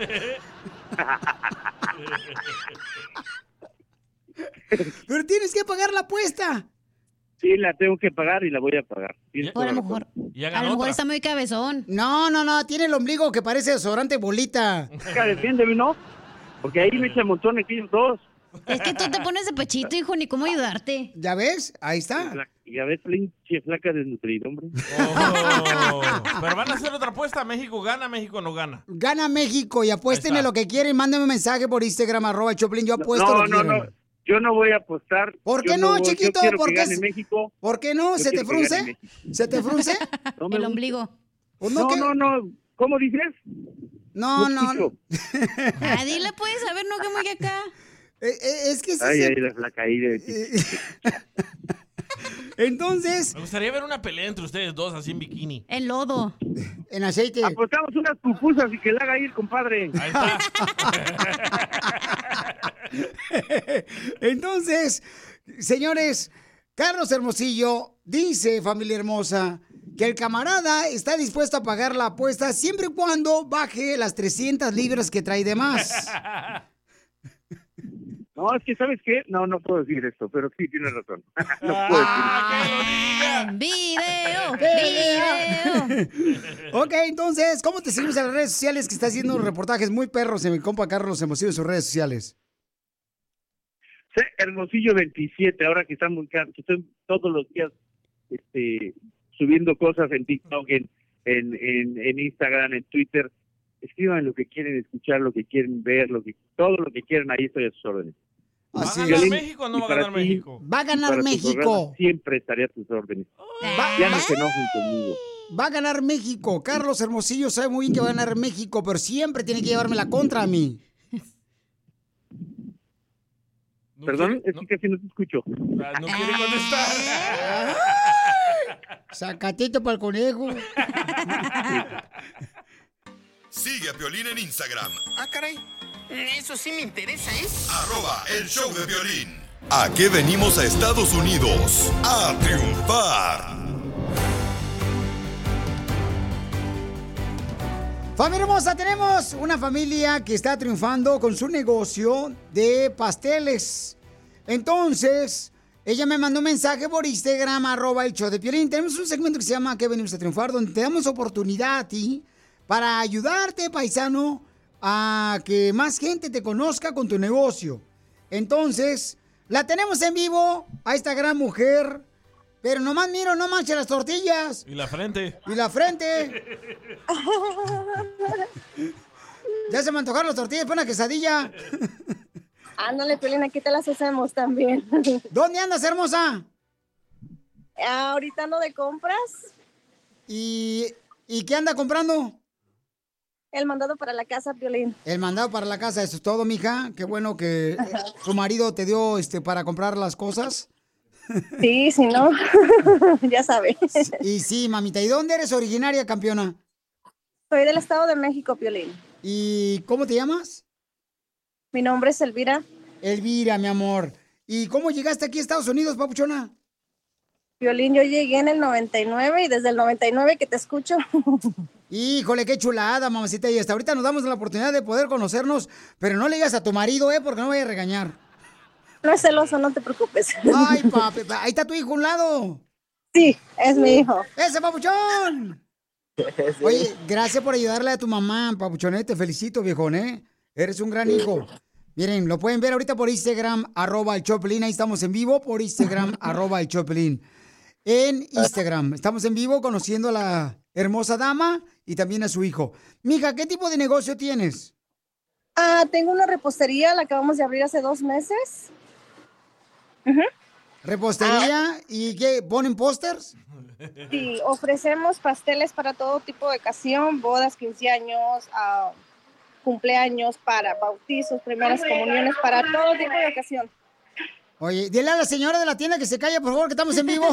Pero tienes que pagar la apuesta. Sí, la tengo que pagar y la voy a pagar. A lo mejor, a lo mejor está muy cabezón. No, no, no, tiene el ombligo que parece desodorante bolita. Defiéndeme, ¿no? Porque ahí me echan montón aquellos dos. Es que tú te pones de pechito, hijo, ni cómo ayudarte. ¿Ya ves? Ahí está. Ya ves, pinche flaca desnutrida, hombre. Oh. Pero van a hacer otra apuesta. México gana, México no gana. Gana México y está. lo que quieren. Mándenme un mensaje por Instagram, arroba Choplin. Yo apuesto no, lo que no, no. Yo no voy a apostar. ¿Por qué no, chiquito? ¿Por que qué gane es- México. ¿Por qué no? Yo ¿Se te frunce? ¿Se te frunce? No El ombligo. Pues no, No, que- no, no. ¿Cómo dices? no, no. Ah, dile, pues, a ver, no que muy acá. Eh, eh, es que Ay, ay, el- la flaca ahí de eh, Entonces, Me gustaría ver una pelea entre ustedes dos así en bikini. El lodo. en aceite. Apostamos unas pupusas y que la haga ir, compadre. Ahí está. Entonces, señores, Carlos Hermosillo dice, familia hermosa, que el camarada está dispuesto a pagar la apuesta siempre y cuando baje las 300 libras que trae de más. No, es que, ¿sabes qué? No, no puedo decir esto, pero sí, tienes razón. no puedo decir Ah, video, video. ok, entonces, ¿cómo te seguimos en las redes sociales que está haciendo reportajes muy perros en mi compa Carlos Hermosillo en sus redes sociales? Sí, Hermosillo 27, ahora que estamos que estoy todos los días este, subiendo cosas en TikTok, en, en, en, en Instagram, en Twitter. Escriban lo que quieren escuchar, lo que quieren ver, lo que todo lo que quieran, ahí estoy a sus órdenes. ¿Va a Así ganar es. México o no va a ganar ti, México? Va a ganar México. programa Siempre estaré a tus órdenes. Ya no se enojen conmigo. Va a ganar México. Carlos Hermosillo sabe muy bien que va a ganar México, pero siempre tiene que llevarme la contra a mí. Perdón, es que casi no te escucho. Ah, No quiere contestar. Sacatito para el conejo. Sigue a Piolín en Instagram, Ah, caray. Eso sí me interesa, ¿eh? arroba el show de violín. ¿A qué venimos a Estados Unidos? A triunfar. Familia hermosa, tenemos una familia que está triunfando con su negocio de pasteles. Entonces, ella me mandó un mensaje por Instagram, arroba el show de Piolín. Tenemos un segmento que se llama ¿Qué venimos a triunfar? Donde te damos oportunidad a ti para ayudarte, paisano, a que más gente te conozca con tu negocio. Entonces, la tenemos en vivo a esta gran mujer. Pero nomás miro, no manches las tortillas. Y la frente. Y la frente. Ya se me antojaron las tortillas para una quesadilla. Ándale, Piolín, aquí te las hacemos también. ¿Dónde andas, hermosa? Ahorita ando de compras. ¿Y, ¿Y qué anda comprando? El mandado para la casa, Piolín. El mandado para la casa, eso es todo, mija. Qué bueno que tu marido te dio este para comprar las cosas. Sí, si no, ya sabe. Y sí, mamita. ¿Y dónde eres originaria, campeona? Soy del Estado de México, Piolín. ¿Y cómo te llamas? Mi nombre es Elvira. Elvira, mi amor. ¿Y cómo llegaste aquí a Estados Unidos, papuchona? Piolín, yo llegué en el 99 y desde el 99 que te escucho. Híjole, qué chulada, mamacita. Y hasta ahorita nos damos la oportunidad de poder conocernos, pero no le digas a tu marido, ¿eh? Porque no vaya a regañar. No es celoso, no te preocupes. Ay, papi, pa- ahí está tu hijo a un lado. Sí, es mi hijo. ¡Ese papuchón! Oye, gracias por ayudarle a tu mamá, papuchón. eh, Te felicito, viejón, ¿eh? Eres un gran hijo. Miren, lo pueden ver ahorita por Instagram, arroba el Choplin. Ahí estamos en vivo por Instagram, arroba el Choplin. En Instagram. Estamos en vivo conociendo a la hermosa dama y también a su hijo. Mija, ¿qué tipo de negocio tienes? Ah, tengo una repostería, la acabamos de abrir hace dos meses. ¿Repostería? ¿Y qué? ¿Ponen pósters? Sí, ofrecemos pasteles para todo tipo de ocasión, bodas, 15 años, ah, cumpleaños, para bautizos, primeras comuniones, para todo tipo de ocasión. Oye, dile a la señora de la tienda que se calle, por favor, que estamos en vivo.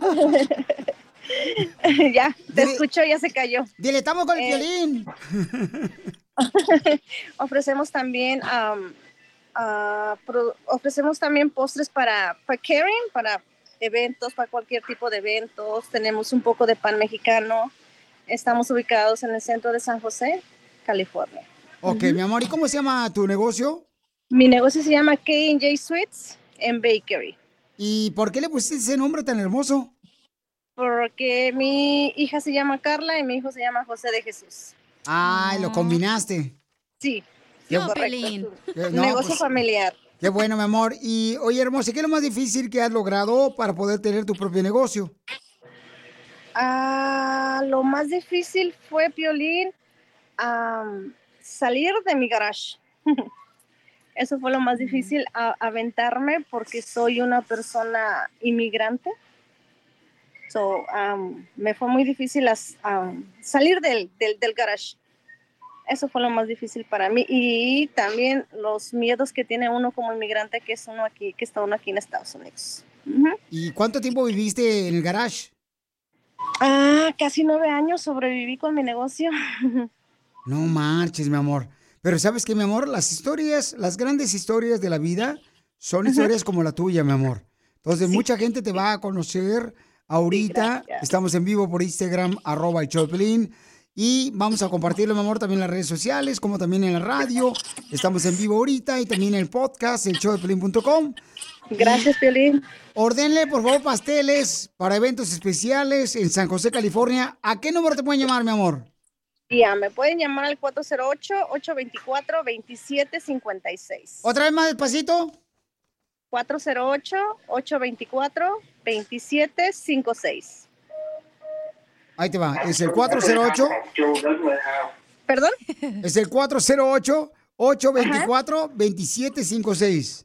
ya, te escucho, ya se cayó. Dile, estamos con el Eh, violín. ofrecemos también pro- ofrecemos también postres para, para catering, para eventos, para cualquier tipo de eventos. Tenemos un poco de pan mexicano. Estamos ubicados en el centro de San José, California. Ok, mi amor, ¿y cómo se llama tu negocio? Mi negocio se llama K&J Sweets and Bakery. ¿Y por qué le pusiste ese nombre tan hermoso? Porque mi hija se llama Carla y mi hijo se llama José de Jesús. Ay, lo combinaste. Sí. Qué- correcto. Eh, no, negocio pues, familiar. Qué bueno, mi amor. Y, oye, hermosa, ¿qué es lo más difícil que has logrado para poder tener tu propio negocio? Ah, lo más difícil fue, Piolín, am, salir de mi garage. Eso fue lo más difícil, a- aventarme porque soy una persona inmigrante. So, am, me fue muy difícil as- am, salir del, del, del garage. Eso fue lo más difícil para mí. Y también los miedos que tiene uno como inmigrante, que es uno aquí, que está uno aquí en Estados Unidos. Ujú. ¿Y cuánto tiempo viviste en el garage? Ah, casi nueve años sobreviví con mi negocio. No marches, mi amor. Pero sabes que, mi amor, las historias, las grandes historias de la vida son historias como la tuya, mi amor. Entonces, mucha gente te va a conocer ahorita. Estamos en vivo por Instagram, arroba el Choplin. Y vamos a compartirlo, mi amor, también en las redes sociales, como también en la radio. Estamos en vivo ahorita y también en el podcast, el showdepiolín.com. Gracias, Piolín. Ordenle, por favor, pasteles para eventos especiales en San José, California. ¿A qué número te pueden llamar, mi amor? Ya, me pueden llamar al 408-824-2756. ¿Otra vez más despacito? 408-824-2756. Ahí te va. Es el 408. ¿Perdón? Es el 408-824-2756.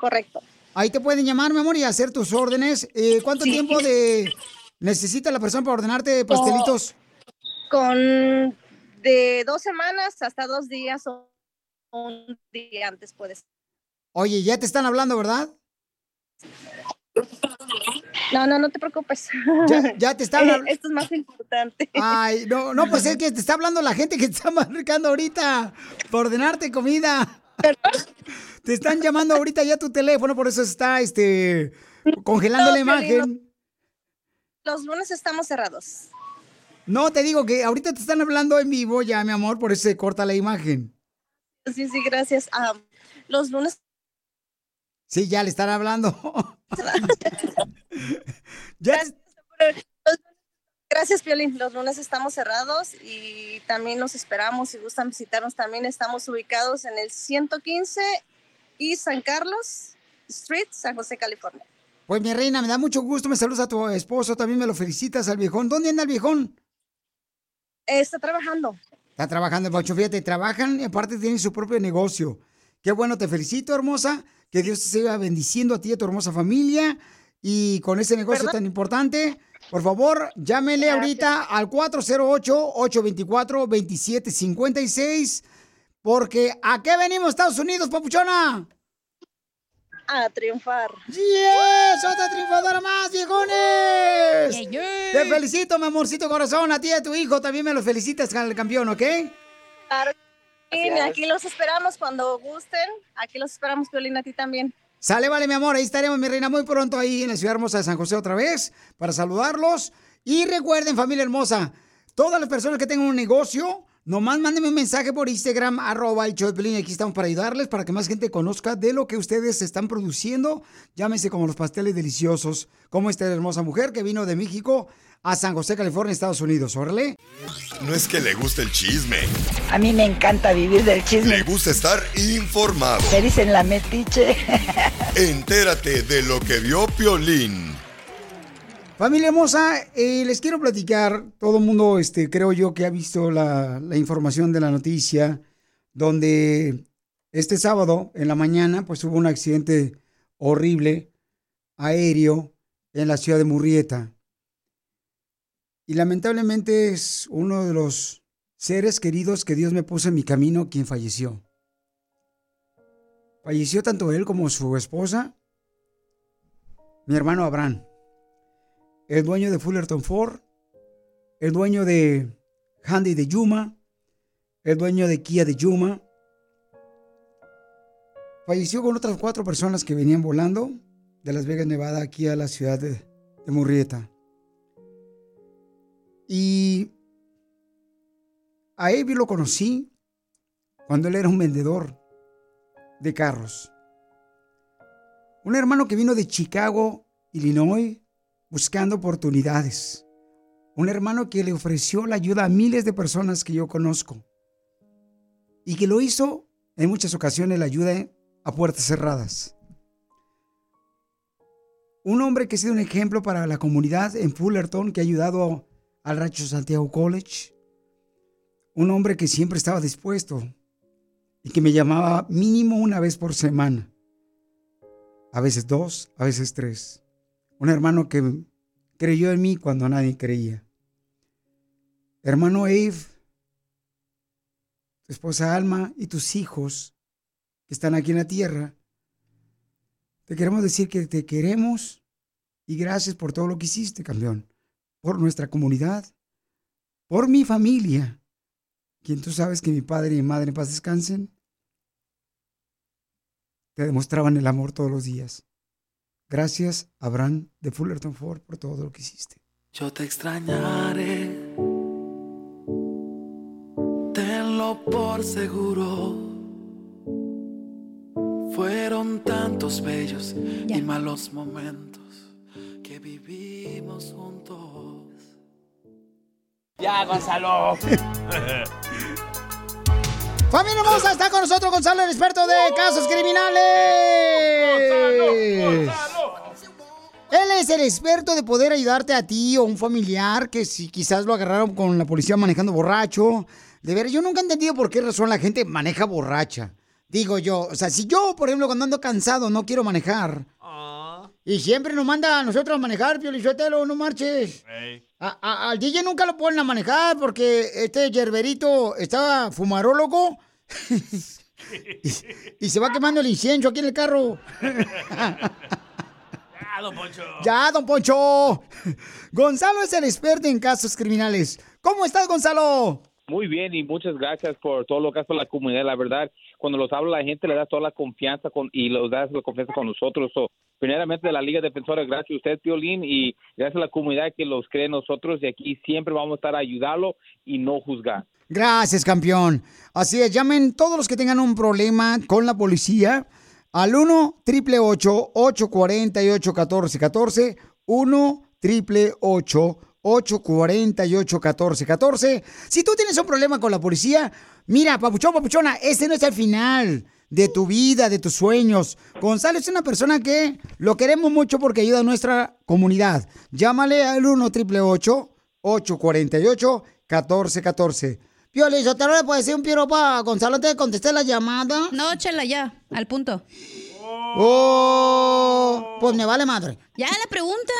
Correcto. Ahí te pueden llamar, mi amor, y hacer tus órdenes. Eh, ¿Cuánto Sí. tiempo de necesita la persona para ordenarte pastelitos? Con de dos semanas hasta dos días o un día antes puedes. Oye, ya te están hablando, ¿verdad? No, no, no te preocupes. Ya, ya te están hablando. Esto es más importante. Ay, no, no, pues es que te está hablando la gente que te está marcando ahorita para ordenarte comida. Te están llamando ahorita ya tu teléfono, por eso está este congelando No, la imagen. Los lunes estamos cerrados. No, te digo que ahorita te están hablando en vivo ya, mi amor, por eso se corta la imagen. Sí, sí, gracias. Ah, los lunes. Sí, ya le están hablando. ya Gracias, Piolín. Los lunes estamos cerrados y también los esperamos. Si gustan visitarnos, también estamos ubicados en el 115 y San Carlos Street, San José, California. Pues mi reina, me da mucho gusto, me saludas a tu esposo, también me lo felicitas al viejón. ¿Dónde anda el viejón? Está trabajando. Está trabajando, Pancho, fíjate, trabajan y aparte tienen su propio negocio. Qué bueno, te felicito, hermosa. Que Dios te siga bendiciendo a ti y a tu hermosa familia. Y con ese negocio ¿Perdón? tan importante, por favor, llámele ahorita al 408-824-2756. Porque ¿a qué venimos, Estados Unidos, papuchona? A triunfar. ¡Yes! ¡Otra triunfadora más, viejones! Yeah, yeah. Te felicito, mi amorcito corazón. A ti y a tu hijo también me los felicitas, campeón, ¿ok? Claro. Y aquí los esperamos cuando gusten. Aquí los esperamos, Piolín, a ti también. Sale, vale, mi amor. Ahí estaremos, mi reina, muy pronto ahí en la ciudad hermosa de San José otra vez para saludarlos. Y recuerden, familia hermosa, todas las personas que tengan un negocio, nomás mándenme un mensaje por Instagram, arroba Piolín. Aquí estamos para ayudarles, para que más gente conozca de lo que ustedes están produciendo. Llámese como los pasteles deliciosos, como esta hermosa mujer que vino de México a San José, California, Estados Unidos. Órale. No es que le guste el chisme, A mí me encanta vivir del le chisme. gusta estar informado. Me dicen la metiche. Entérate de lo que vio Piolín. Familia hermosa, eh, les quiero platicar, todo el mundo, este, creo yo, que ha visto la, la información de la noticia, donde este sábado en la mañana, pues hubo un accidente horrible aéreo en la ciudad de Murrieta. Y lamentablemente es uno de los seres queridos que Dios me puso en mi camino quien falleció. Falleció tanto él como su esposa, mi hermano Abraham el dueño de Fullerton Ford, el dueño de Handy de Yuma, el dueño de Kia de Yuma. Falleció con otras cuatro personas que venían volando de Las Vegas, Nevada, aquí a la ciudad de, de Murrieta. Y a Avi lo conocí cuando él era un vendedor de carros. Un hermano que vino de Chicago, Illinois, buscando oportunidades. Un hermano que le ofreció la ayuda a miles de personas que yo conozco. Y que lo hizo en muchas ocasiones la ayuda a puertas cerradas. Un hombre que ha sido un ejemplo para la comunidad en Fullerton, que ha ayudado al Rancho Santiago College. Un hombre que siempre estaba dispuesto y que me llamaba mínimo una vez por semana. A veces dos, a veces tres. Un hermano que creyó en mí cuando nadie creía. Hermano Eve, tu esposa Alma y tus hijos que están aquí en la tierra, te queremos decir que te queremos y gracias por todo lo que hiciste, campeón. Por nuestra comunidad, por mi familia, quien tú sabes que mi padre y mi madre en paz descansen, te demostraban el amor todos los días. Gracias, Abraham de Fullerton Ford, por todo lo que hiciste. Yo te extrañaré. Tenlo por seguro. Fueron tantos bellos y malos momentos que vivimos juntos. Ya, Gonzalo. Familia hermosa, está con nosotros Gonzalo, el experto de casos criminales. Él es el experto de poder ayudarte a ti o un familiar que si quizás lo agarraron con la policía manejando borracho. De ver, yo nunca he entendido por qué razón la gente maneja borracha. Digo yo, o sea, si yo, por ejemplo, cuando ando cansado no quiero manejar. Y siempre nos manda a nosotros a manejar, Pio Lizotelo, no marches. A- a- al DJ nunca lo ponen a manejar porque este yerberito estaba fumarólogo y, y se va quemando el incienso aquí en el carro. Ah, don Poncho. Ya, don Poncho. Gonzalo es el experto en casos criminales. ¿Cómo estás, Gonzalo? Muy bien y muchas gracias por todo lo que hace la comunidad. La verdad, cuando los habla la gente le da toda la confianza con, y los da la confianza con nosotros. So, primeramente de la Liga Defensora, gracias a usted, Piolín, y gracias a la comunidad que los cree en nosotros. Y aquí siempre vamos a estar a ayudarlo y no juzgar. Gracias, campeón. Así es, llamen todos los que tengan un problema con la policía al 1 888 848 1414 1 888 848 1414 Si tú tienes un problema con la policía, mira, papuchón, papuchona, este no es el final de tu vida, de tus sueños. Gonzalo es una persona que lo queremos mucho porque ayuda a nuestra comunidad. Llámale al 1 888 848 1414 Pioli, ¿yo te le puedo decir un piropo a Gonzalo te contesté la llamada? No, chela ya, al punto. Oh, pues me vale madre. Ya la pregunta.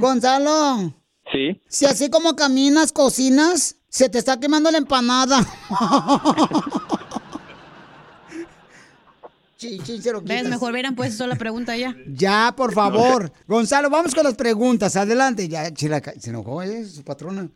Gonzalo, Sí. si así como caminas, cocinas, se te está quemando la empanada. ¿Ves? Mejor hubieran puesto la pregunta ya. Ya, por favor. Gonzalo, vamos con las preguntas. Adelante. Ya, chila, se enojó, ¿eh? Su patrona.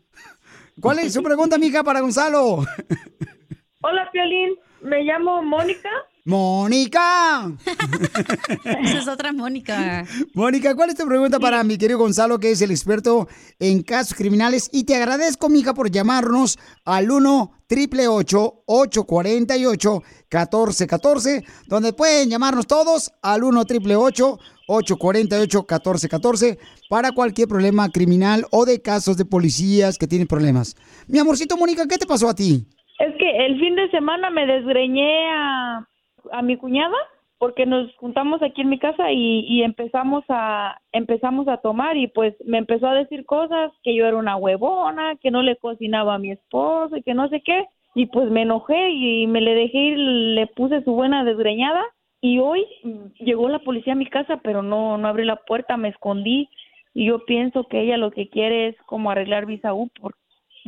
¿Cuál es su pregunta, mija, para Gonzalo? Hola, Piolín. Me llamo Mónica. ¡Mónica! Esa es otra Mónica. Mónica, ¿cuál es tu pregunta para mi querido Gonzalo, que es el experto en casos criminales? Y te agradezco, mija, por llamarnos al 1 888 848 1414 donde pueden llamarnos todos al 1 888 848 1414 para cualquier problema criminal o de casos de policías que tienen problemas. Mi amorcito Mónica, ¿qué te pasó a ti? Es que el fin de semana me desgreñé a, a mi cuñada porque nos juntamos aquí en mi casa y, y empezamos a empezamos a tomar y pues me empezó a decir cosas que yo era una huevona, que no le cocinaba a mi esposo y que no sé qué y pues me enojé y me le dejé ir, le puse su buena desgreñada y hoy mm, llegó la policía a mi casa pero no no abrí la puerta, me escondí y yo pienso que ella lo que quiere es como arreglar mi Saúl porque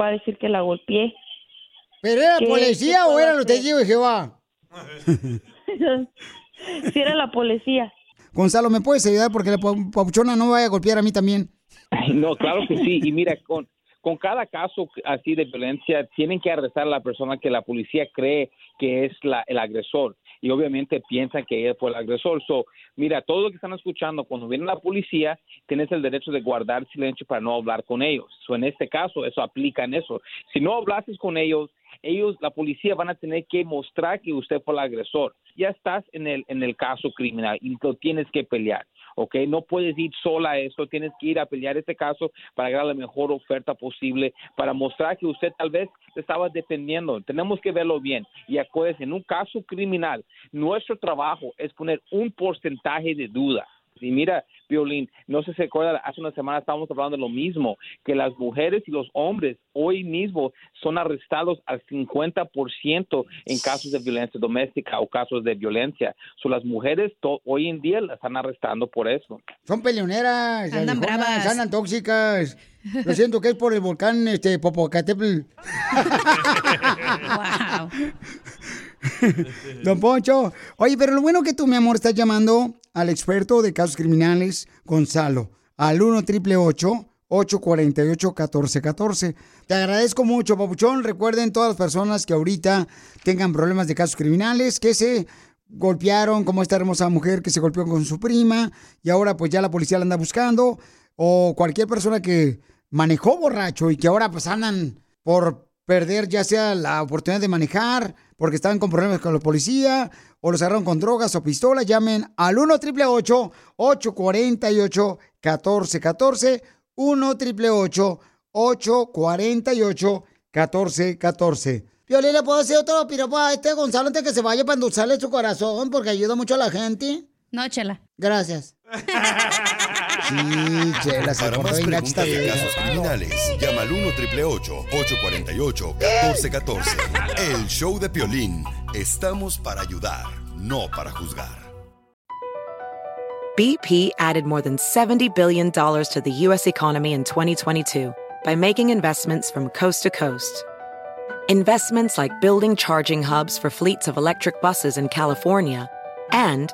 va a decir que la golpeé. ¿Pero era ¿Qué- policía qué o puedo era los testigos de Jehová? si era la policía. Gonzalo, ¿me puedes ayudar? Porque la pa- papuchona no vaya a golpear a mí también. No, claro que sí. Y mira, con, con cada caso así de violencia, tienen que arrestar a la persona que la policía cree que es la, el agresor. Y obviamente piensan que él fue el agresor. So, mira, todo lo que están escuchando, cuando viene la policía, tienes el derecho de guardar silencio para no hablar con ellos. So, en este caso, eso aplica en eso. Si no hablases con ellos, ellos, la policía, van a tener que mostrar que usted fue el agresor. Ya estás en el, en el caso criminal y lo tienes que pelear. ¿Ok? No puedes ir sola a esto, tienes que ir a pelear este caso para ganar la mejor oferta posible, para mostrar que usted tal vez estaba defendiendo. Tenemos que verlo bien. Y acuérdense, en un caso criminal, nuestro trabajo es poner un porcentaje de duda. Y mira, Violín, no sé si se acuerda, hace una semana estábamos hablando de lo mismo, que las mujeres y los hombres hoy mismo son arrestados al 50% en casos de violencia doméstica o casos de violencia. So, las mujeres hoy en día las están arrestando por eso. Son peleoneras, Andan bravas. andan tóxicas. Lo siento que es por el volcán este Popocatépetl. Don Poncho. Oye, pero lo bueno que tú, mi amor, estás llamando al experto de casos criminales, Gonzalo, al 1 888 848 1414 Te agradezco mucho, Papuchón. Recuerden todas las personas que ahorita tengan problemas de casos criminales, que se golpearon, como esta hermosa mujer que se golpeó con su prima y ahora pues ya la policía la anda buscando, o cualquier persona que manejó borracho y que ahora pues andan por perder ya sea la oportunidad de manejar porque estaban con problemas con la policía o los agarraron con drogas o pistolas, llamen al 1 888 848 1414 1 888 848 1414 Piolín, ¿le puedo decir otro piropo a este Gonzalo antes que se vaya para endulzarle su corazón? Porque ayuda mucho a la gente. No, chela. Gracias. Sí, Chela, se Para más preguntas de casos criminales, llama al 1 848 1414 El show de Piolín. Estamos para ayudar, no para juzgar. BP added more than $70 billion to the U.S. economy in 2022 by making investments from coast to coast. Investments like building charging hubs for fleets of electric buses in California and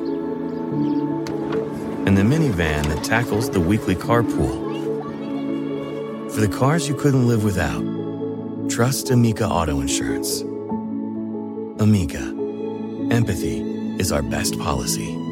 and the minivan that tackles the weekly carpool. For the cars you couldn't live without, trust Amica Auto Insurance. Amica, empathy is our best policy.